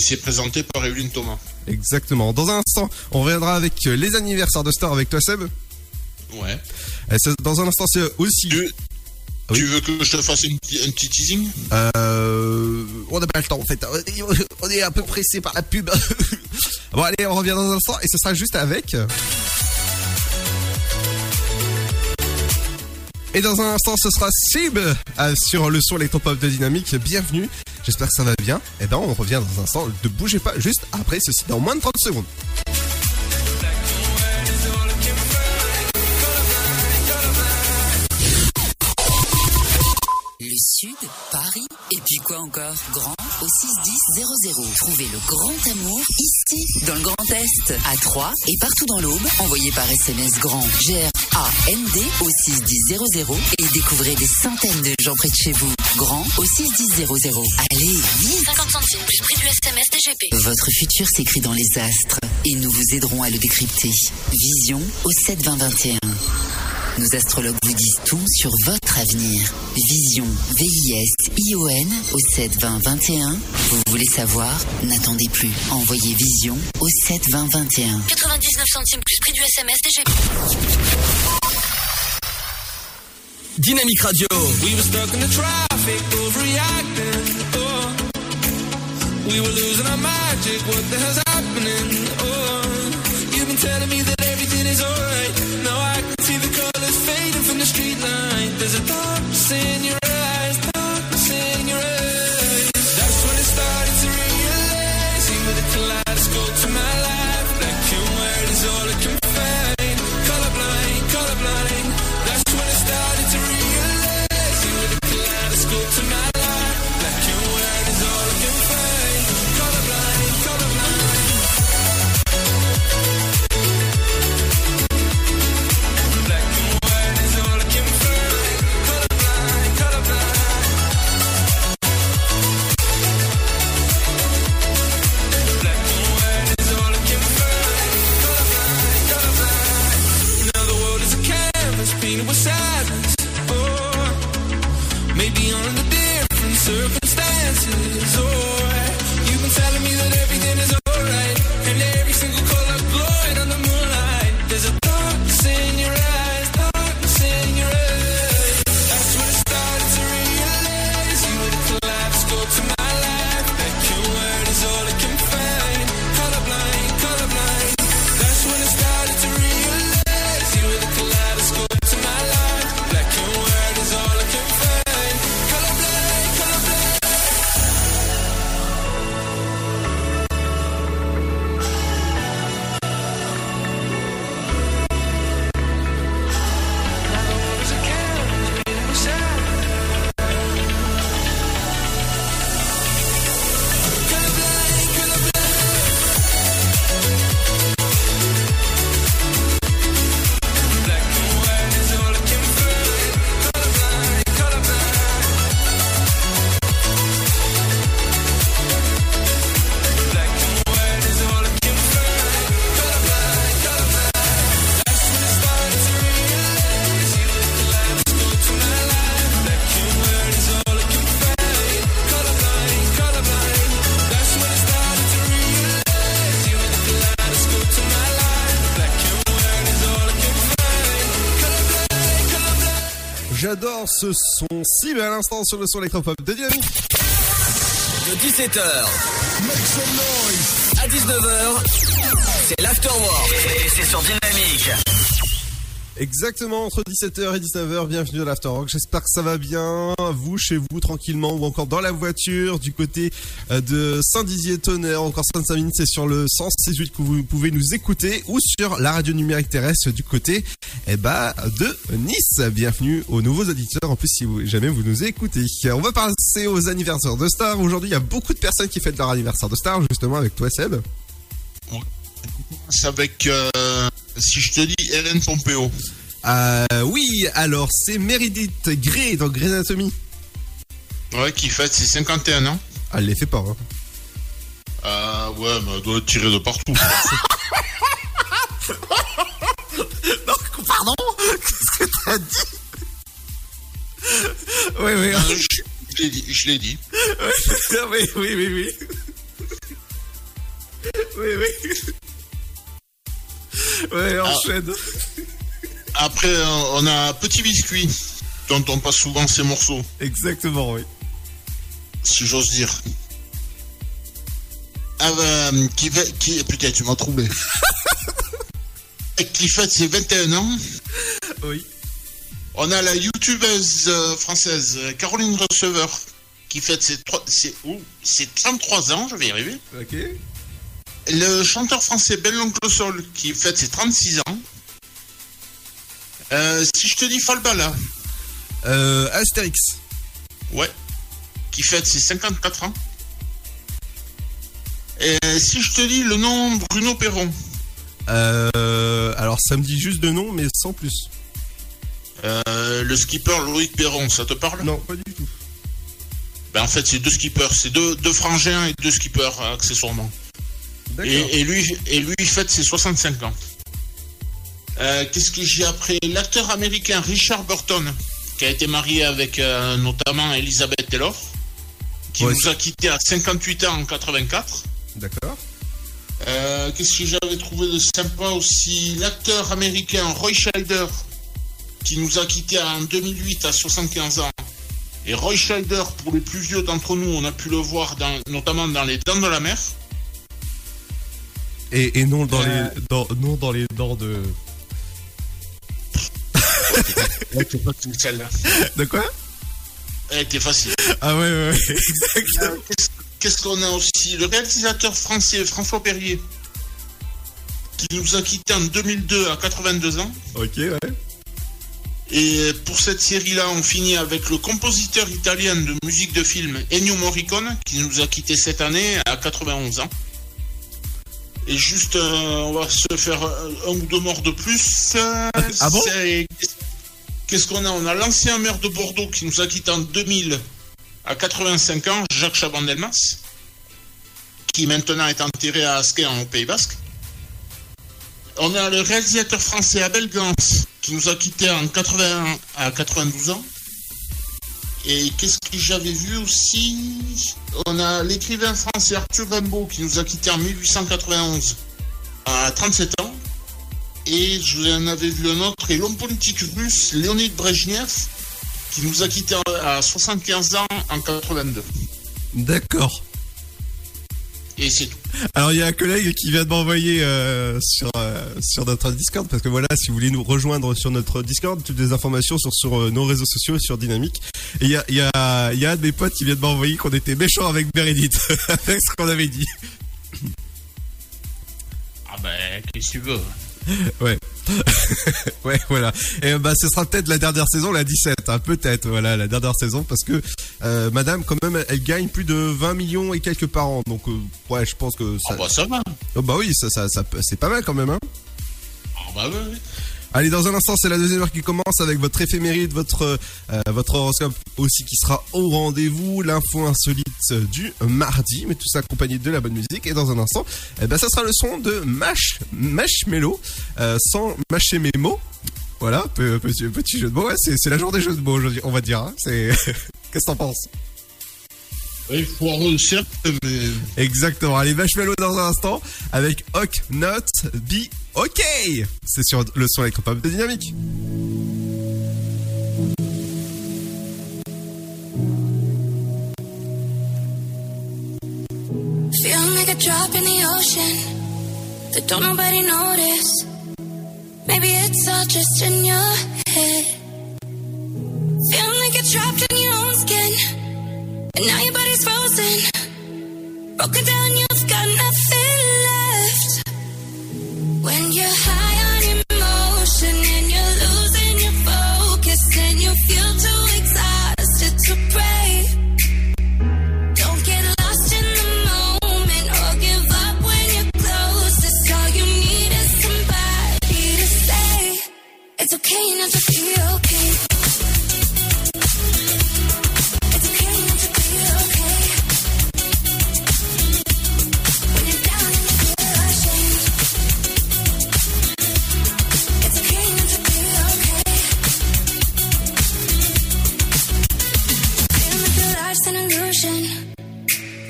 c'est présenté par Evelyne Thomas. Exactement. Dans un instant, on reviendra avec euh, les anniversaires de Star avec toi, Seb. Ouais. Dans un instant, c'est aussi. Oui. tu veux que je te fasse une un petit teasing? Euh, on n'a pas le temps en fait. On est un peu pressé par la pub. (laughs) bon allez, on revient dans un instant et ce sera juste avec. Et dans un instant, ce sera Sib euh, sur le son électropop de Dynamique. Bienvenue. J'espère que ça va bien. Et ben, on revient dans un instant. Ne bougez pas juste après ceci dans moins de 30 secondes. Sud, Paris, et puis quoi encore? Grand au 61000. Trouvez le grand amour ici, dans le Grand Est, à Troyes et partout dans l'Aube. Envoyez par SMS grand G-R-A-N-D au 61000 et découvrez des centaines de gens près de chez vous. Grand au 61000. Allez, vite 50 centimes plus prix du SMS DGP. Votre futur s'écrit dans les astres et nous vous aiderons à le décrypter. Vision au 72021. Nos astrologues vous disent tout sur votre avenir. Vision, V-I-S-I-O-N au 72021. Vous voulez savoir? N'attendez plus. Envoyez Vision au 72021. 99 centimes plus prix du SMS DGP. Dynamique Radio. We were stuck in the traffic, overreacting. Oh, we were losing our magic. What the hell's happening? Oh, you've been telling me that everything is alright. Now I the street light. There's a darkness in your ce son-ci, mais à l'instant sur le son électropop de Dynamique. De 17h à 19h, c'est l'Afterwork. Et c'est sur Dynamique. Exactement, entre 17h et 19h, bienvenue à l'Afterrock. J'espère que ça va bien, vous, chez vous, tranquillement, ou encore dans la voiture, du côté euh, de Saint-Dizier-Tonnerre, encore Sainte-Savine, c'est sur le 168 que vous pouvez nous écouter, ou sur la radio numérique terrestre du côté eh ben, de Nice. Bienvenue aux nouveaux auditeurs, en plus si jamais vous nous écoutez. On va passer aux anniversaires de stars. Aujourd'hui, il y a beaucoup de personnes qui fêtent leur anniversaire de stars, justement avec toi, Seb. C'est avec, euh, si je te dis, Hélène Pompeo. Euh, oui, alors c'est Meredith Grey dans Grey Anatomy. Ouais, qui fête ses 51 ans. Ah, elle les fait pas. Hein. Ah ouais, mais elle doit tirer de partout. (laughs) Pardon Qu'est-ce que t'as dit? Oui, oui, Euh, je je l'ai dit, je l'ai dit. oui, (laughs) oui, oui, oui. Oui, oui. Ouais, enchaîne. Après, euh, on a Petit Biscuit, dont on passe souvent ses morceaux, Exactement, oui. si j'ose dire. Ah, bah, qui fait, qui, putain, tu m'as troublé. (laughs) qui fête ses 21 ans. Oui. On a la youtubeuse euh, française Caroline Receveur, qui fête ses, trois- ses, ouh, ses 33 ans, je vais y arriver. Ok. Le chanteur français Ben l'Oncle Sol, qui fête ses 36 ans. Euh, si je te dis Falbala, Euh, Astérix. ouais, qui fête ses 54 ans. Et si je te dis le nom Bruno Perron, Euh, alors, ça me dit juste de nom, mais sans plus. euh, le skipper Loïc Perron, ça te parle? Non, pas du tout. ben, En fait, c'est deux skippers, c'est deux, deux frangins et deux skippers, accessoirement. Et, et lui, et lui, il fête ses 65 ans. Euh, Qu'est-ce que j'ai après L'acteur américain Richard Burton, qui a été marié avec euh, notamment Elizabeth Taylor, qui Ouais, nous a quittés à 58 ans en 84. D'accord. Euh, Qu'est-ce que j'avais trouvé de sympa aussi? L'acteur américain Roy Scheider, qui nous a quittés en 2008 à 75 ans. Et Roy Scheider, pour les plus vieux d'entre nous, on a pu le voir dans- notamment dans Les Dents de la Mer. Et, et non dans Euh. les dans, non dans les dents de Celle-là. de quoi? Elle était facile. Ah ouais ouais, ouais. (laughs) Euh, qu'est-ce qu'on a aussi? Le réalisateur français François Perrier, qui nous a quittés en 2002 à 82 ans. Ok ouais. Et pour cette série-là, on finit avec le compositeur italien de musique de film Ennio Morricone, qui nous a quittés cette année à 91 ans. Et juste, euh, on va se faire un ou deux morts de plus. Ah bon Qu'est-ce qu'on a? On a l'ancien maire de Bordeaux qui nous a quittés en 2000 à 85 ans, Jacques Chaban-Delmas, qui maintenant est enterré à Asquet en Pays Basque. On a le réalisateur français Abel Gans qui nous a quittés en 80 à 92 ans. Et qu'est-ce que j'avais vu aussi? On a l'écrivain français Arthur Rimbaud qui nous a quittés en 1891 à 37 ans. Et je en avais vu un autre, et l'homme politique russe Leonid Brezhnev qui nous a quittés à 75 ans en 82. D'accord. Et c'est tout. Alors il y a un collègue qui vient de m'envoyer euh, sur euh, sur notre Discord parce que voilà si vous voulez nous rejoindre sur notre Discord toutes les informations sur sur euh, nos réseaux sociaux sur Dynamique. Et il y a il y a il y a un de mes potes qui vient de m'envoyer qu'on était méchant avec Meredith (laughs) avec ce qu'on avait dit. Ah ben, qu'est-ce que tu veux? (laughs) ouais (laughs) ouais voilà et bah ce sera peut-être la dernière saison la 17 hein, peut-être voilà la dernière saison parce que euh, Madame quand même elle gagne plus de 20 millions et quelques par an donc euh, ouais je pense que ça bah ça va. Oh, bah oui ça ça, c'est pas mal quand même hein Ah bah ouais. Allez, dans un instant, c'est la deuxième heure qui commence avec votre éphéméride, votre euh, votre horoscope aussi qui sera au rendez-vous, l'info insolite du mardi, mais tout ça accompagné de la bonne musique. Et dans un instant, eh ben, ça sera le son de Mash, Mashmello, euh, sans mâcher mes mots. Voilà, pe- petit, petit jeu de mots. Ouais, c'est la journée des jeux de mots aujourd'hui, on va dire. hein. (laughs) Qu'est-ce que t'en penses? Oui, foireux, certes, mais. Exactement. Allez, Marshmello dans un instant avec Hawk Not Be Ok C'est sur le son électropop de Dynamique. Feeling like a drop in the ocean that don't nobody notice. Maybe it's all just in your head. Feeling like you're trapped in your own skin, and now your body's frozen. Broken down, you've got nothing. It's okay not to be okay.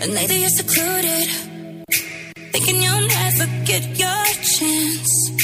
And lately you're secluded, thinking you'll never get your chance.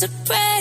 to break.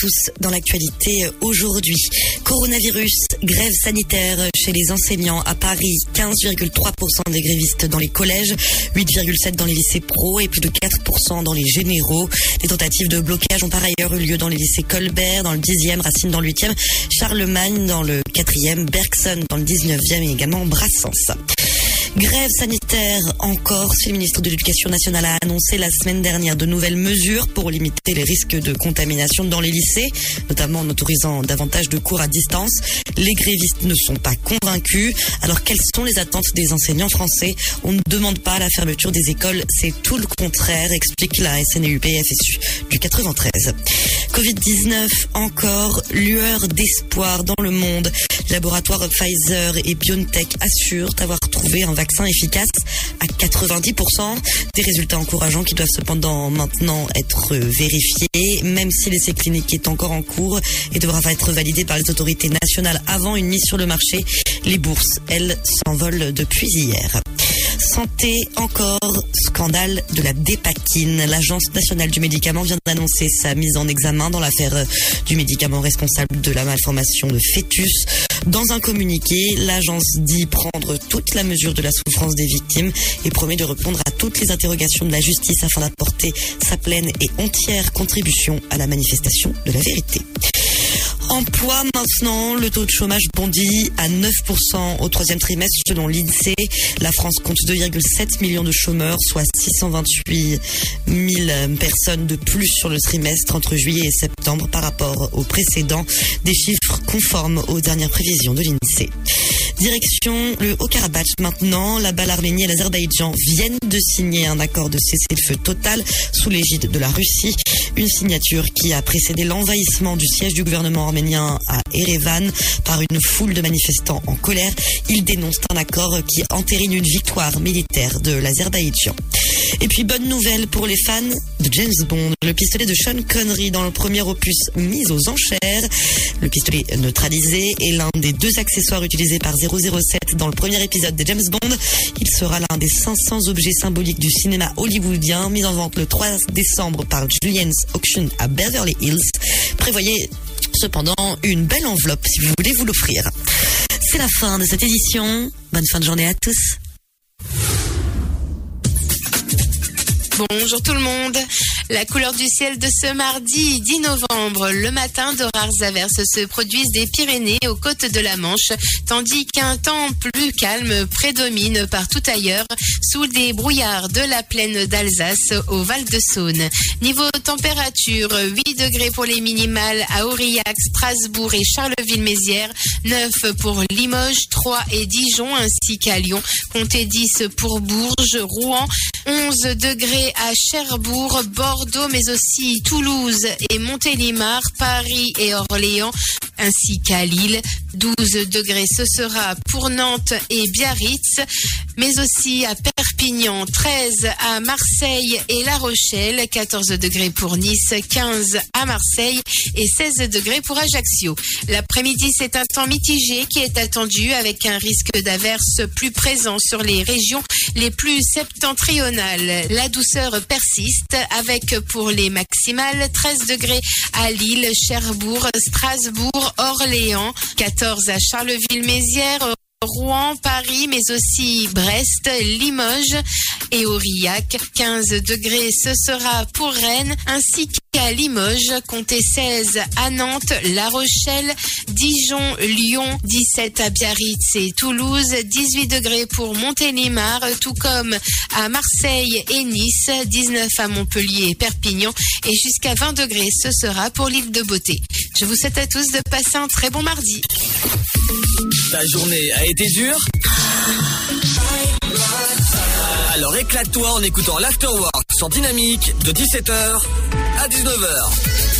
Tous. Dans l'actualité euh, aujourd'hui, coronavirus, grève sanitaire chez les enseignants à Paris, 15,3% des grévistes dans les collèges, 8,7% dans les lycées pro et plus de 4% dans les généraux. Des tentatives de blocage ont par ailleurs eu lieu dans les lycées Colbert, dans le 10e, Racine dans le 8e, Charlemagne dans le 4e, Bergson dans le 19e et également Brassens. Grève sanitaire en Corse. Le ministre de l'Éducation nationale a annoncé la semaine dernière de nouvelles mesures pour limiter les risques de contamination dans les lycées, notamment en autorisant davantage de cours à distance. Les grévistes ne sont pas convaincus. Alors quelles sont les attentes des enseignants français? On ne demande pas la fermeture des écoles, c'est tout le contraire, explique la SNUP FSU du 93. Covid-19 encore, lueur d'espoir dans le monde. Laboratoires Pfizer et BioNTech assurent avoir trouvé un vaccin efficace à 90%. Des résultats encourageants qui doivent cependant maintenant être vérifiés, même si l'essai clinique est encore en cours et devra être validé par les autorités nationales avant une mise sur le marché. Les bourses, elles, s'envolent depuis hier. Santé encore, scandale de la dépakine. L'Agence nationale du médicament vient d'annoncer sa mise en examen dans l'affaire euh, du médicament responsable de la malformation de fœtus. Dans un communiqué, l'agence dit prendre toute la mesure de la souffrance des victimes et promet de répondre à toutes les interrogations de la justice afin d'apporter sa pleine et entière contribution à la manifestation de la vérité. Emploi maintenant, le taux de chômage bondit à 9% au troisième trimestre selon l'INSEE. La France compte 2,7 millions de chômeurs, soit 628 000 personnes de plus sur le trimestre entre juillet et septembre par rapport au précédent, des chiffres conformes aux dernières prévisions de l'INSEE. Direction le Haut-Karabakh maintenant. Là-bas, l'Arménie et l'Azerbaïdjan viennent de signer un accord de cessez-le-feu total sous l'égide de la Russie. Une signature qui a précédé l'envahissement du siège du gouvernement arménien à Erevan par une foule de manifestants en colère. Ils dénoncent un accord qui entérine une victoire militaire de l'Azerbaïdjan. Et puis bonne nouvelle pour les fans de James Bond. Le pistolet de Sean Connery dans le premier opus mis aux enchères. Le pistolet neutralisé est l'un des deux accessoires utilisés par 007 dans le premier épisode de James Bond. Il sera l'un des 500 objets symboliques du cinéma hollywoodien, mis en vente le 3 décembre par Julien's Auction à Beverly Hills. Prévoyez cependant une belle enveloppe si vous voulez vous l'offrir. C'est la fin de cette édition. Bonne fin de journée à tous. Bonjour tout le monde. La couleur du ciel de ce mardi 10 novembre. Le matin, de rares averses se produisent des Pyrénées aux côtes de la Manche, tandis qu'un temps plus calme prédomine partout ailleurs, sous des brouillards de la plaine d'Alsace au Val de Saône. Niveau température, 8 degrés pour les minimales à Aurillac, Strasbourg et Charleville-Mézières, 9 pour Limoges, 3 et Dijon ainsi qu'à Lyon, comptez 10 pour Bourges, Rouen, 11 degrés à Cherbourg, Bordeaux, mais aussi Toulouse et Montélimar, Paris et Orléans, ainsi qu'à Lille. 12 degrés, ce sera pour Nantes et Biarritz, mais aussi à Perpignan, 13 à Marseille et La Rochelle, 14 degrés pour Nice, 15 à Marseille et 16 degrés pour Ajaccio. L'après-midi, c'est un temps mitigé qui est attendu avec un risque d'averse plus présent sur les régions les plus septentrionales. La douceur persiste avec pour les maximales 13 degrés à Lille, Cherbourg, Strasbourg, Orléans, 14 à Charleville-Mézières, Rouen, Paris, mais aussi Brest, Limoges et Aurillac. 15 degrés, ce sera pour Rennes, ainsi qu'à Limoges, comptez 16 à Nantes, La Rochelle, Dijon, Lyon, 17 à Biarritz et Toulouse, 18 degrés pour Montélimar, tout comme à Marseille et Nice, 19 à Montpellier et Perpignan, et jusqu'à 20 degrés, ce sera pour l'île de Beauté. Je vous souhaite à tous de passer un très bon mardi. Ta journée a été dure Alors éclate-toi en écoutant l'Afterwork sur Dynamique de 17h à 19h.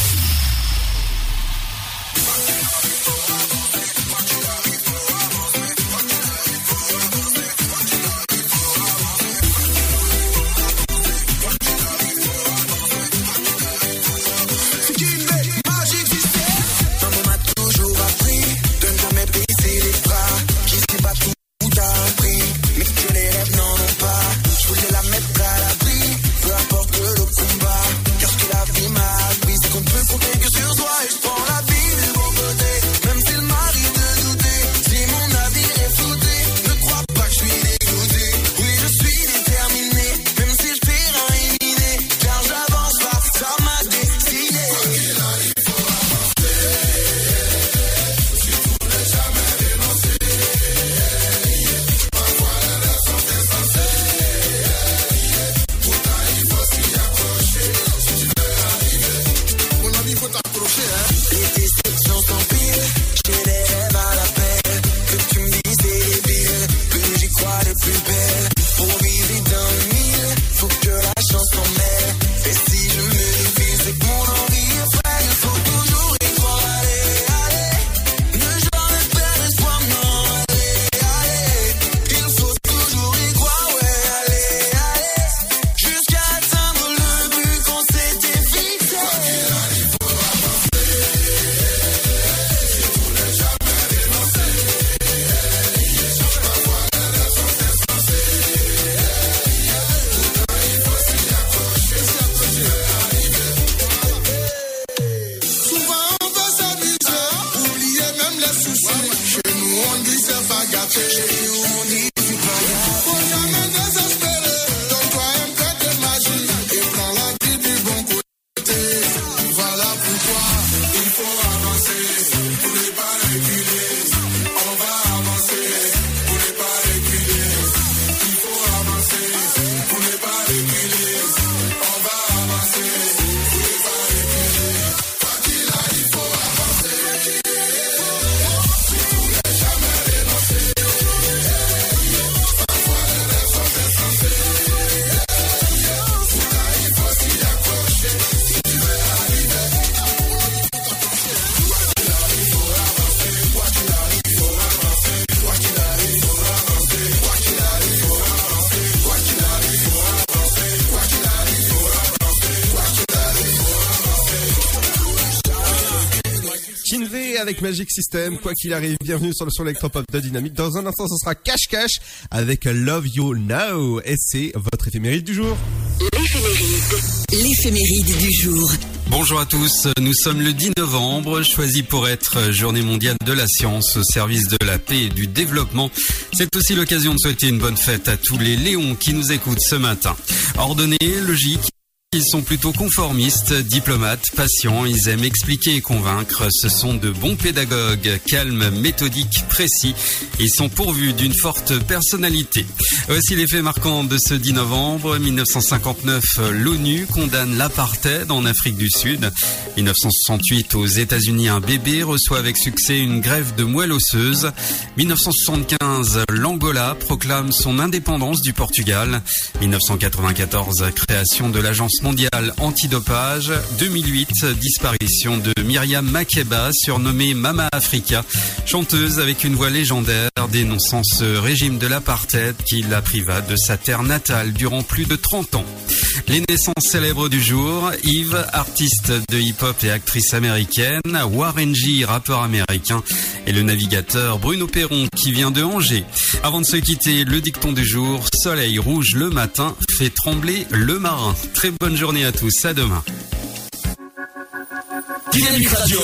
Avec Magic System, quoi qu'il arrive, bienvenue sur le son électropop de Dynamique. Dans un instant, ce sera Cash Cash avec Love You Now et c'est votre éphéméride du jour. L'éphéméride du jour. Bonjour à tous, nous sommes le 10 novembre, choisi pour être journée mondiale de la science au service de la paix et du développement. C'est aussi l'occasion de souhaiter une bonne fête à tous les Léons qui nous écoutent ce matin. Ordonnés, logiques, ils sont plutôt conformistes, diplomates, patients, ils aiment expliquer et convaincre. Ce sont de bons pédagogues, calmes, méthodiques, précis. Ils sont pourvus d'une forte personnalité. Voici les faits marquants de ce 10 novembre 1959. L'ONU condamne l'apartheid en Afrique du Sud. 1968, aux États-Unis, un bébé reçoit avec succès une grève de moelle osseuse. 1975, l'Angola proclame son indépendance du Portugal. 1994, création de l'agence mondiale antidopage. 2008, disparition de Myriam Makeba, surnommée Mama Africa, chanteuse avec une voix légendaire dénonçant ce régime de l'apartheid qui la priva de sa terre natale durant plus de 30 ans. Les naissances célèbres du jour, Yves, artiste de hip-hop et actrice américaine, Warren G, rappeur américain, et le navigateur Bruno Perron qui vient de Angers. Avant de se quitter, le dicton du jour, soleil rouge le matin fait trembler le marin. Très bonne journée à tous, à demain. Dynamique Radio.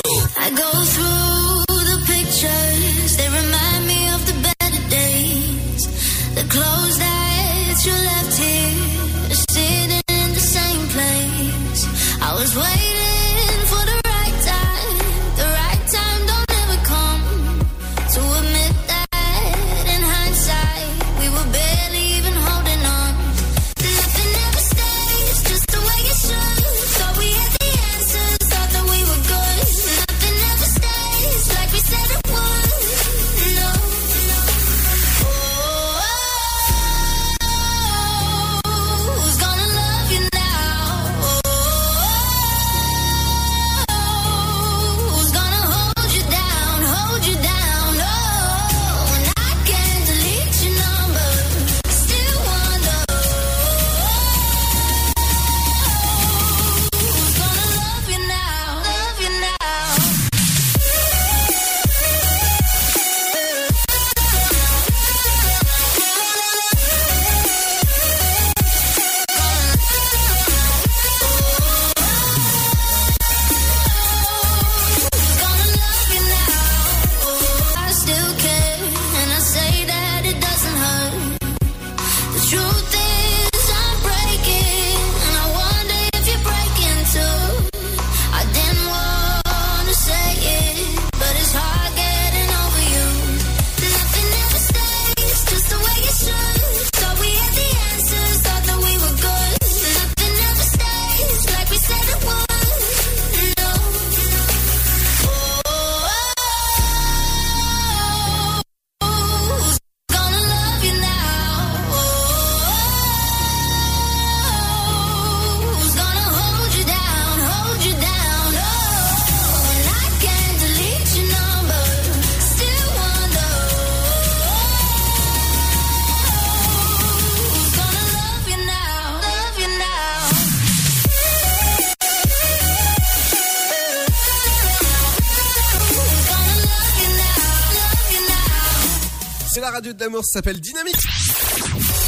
radio de l'amour, s'appelle Dynamique.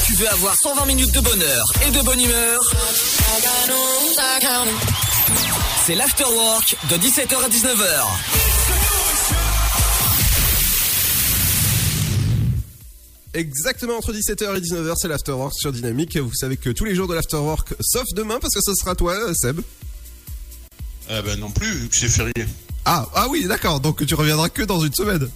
Tu veux avoir 120 minutes de bonheur et de bonne humeur? C'est l'afterwork de 17h à 19h. Exactement entre 17h et 19h, c'est l'afterwork sur Dynamique. Vous savez que tous les jours de l'afterwork, sauf demain, parce que ce sera toi, Seb. Ah ben non plus, vu que c'est férié. Ah, ah oui, d'accord, donc tu reviendras que dans une semaine.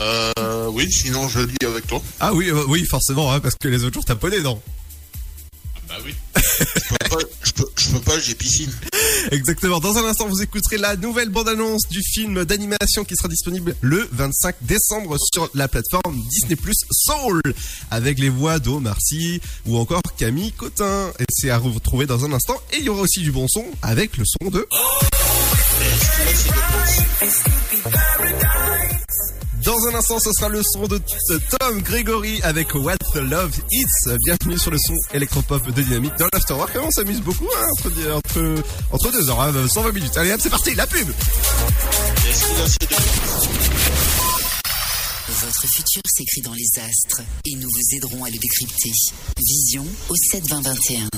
Euh, oui, sinon je lis avec toi. Ah oui, euh, oui, forcément, hein, parce que les autres jours t'as poney, non ah Bah oui. je, peux pas, j'ai piscine. (laughs) Exactement. Dans un instant, vous écouterez la nouvelle bande-annonce du film d'animation qui sera disponible le 25 décembre sur la plateforme Disney Plus Soul avec les voix d'Omar Sy ou encore Camille Cotin. Et c'est à retrouver dans un instant. Et il y aura aussi du bon son avec le son de. Oh dans un instant, ce sera le son de Tom Gregory avec What the Love It's. Bienvenue sur le son électropop de Dynamique dans l'Afterwork. On s'amuse beaucoup hein, entre, deux heures, hein, euh, 120 minutes. Allez hop, c'est parti, la pub votre futur s'écrit dans les astres et nous vous aiderons à le décrypter. Vision au 72021.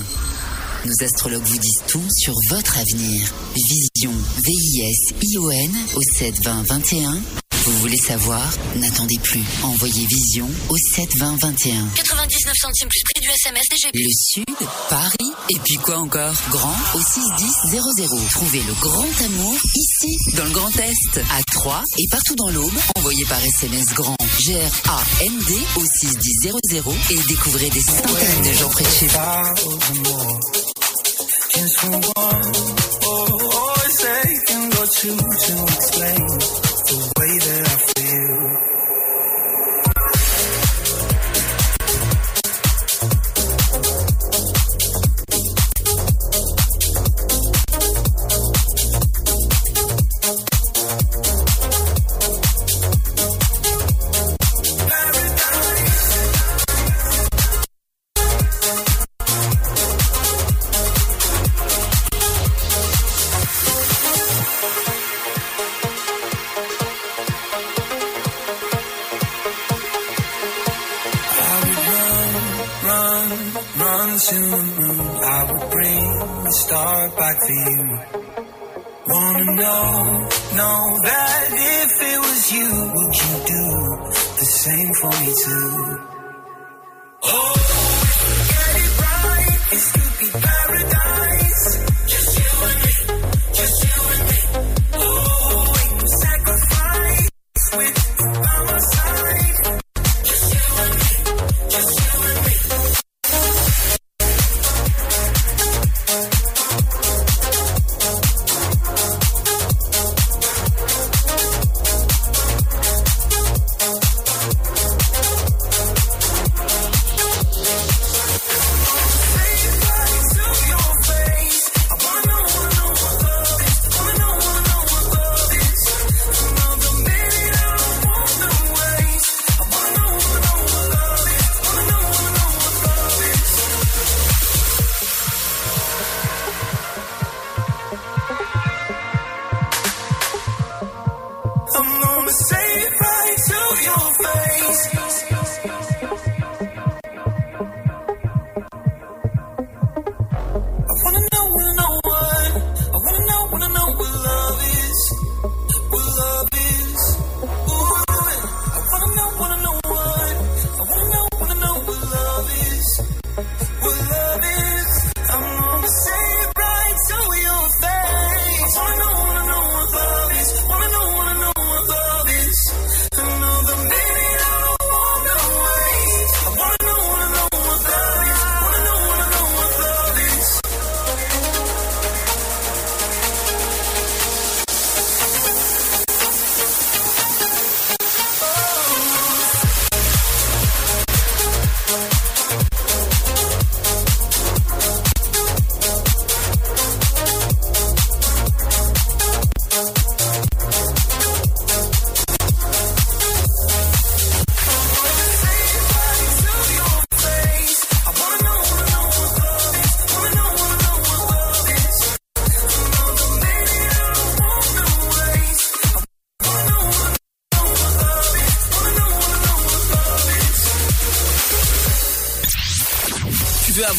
Nos astrologues vous disent tout sur votre avenir. Vision, V-I-S-I-O-N au 72021 vous voulez savoir N'attendez plus. Envoyez Vision au 7 20 21. 99 centimes plus prix du SMS DG. Le Sud, Paris, et puis quoi encore Grand au 610 00. Trouvez le grand amour ici, dans le Grand Est, à Troyes et partout dans l'Aube. Envoyez par SMS grand G-R-A-N-D au 610 00 et découvrez des centaines de gens près de chez vous. way that know, know that if it was you, would you do the same for me too?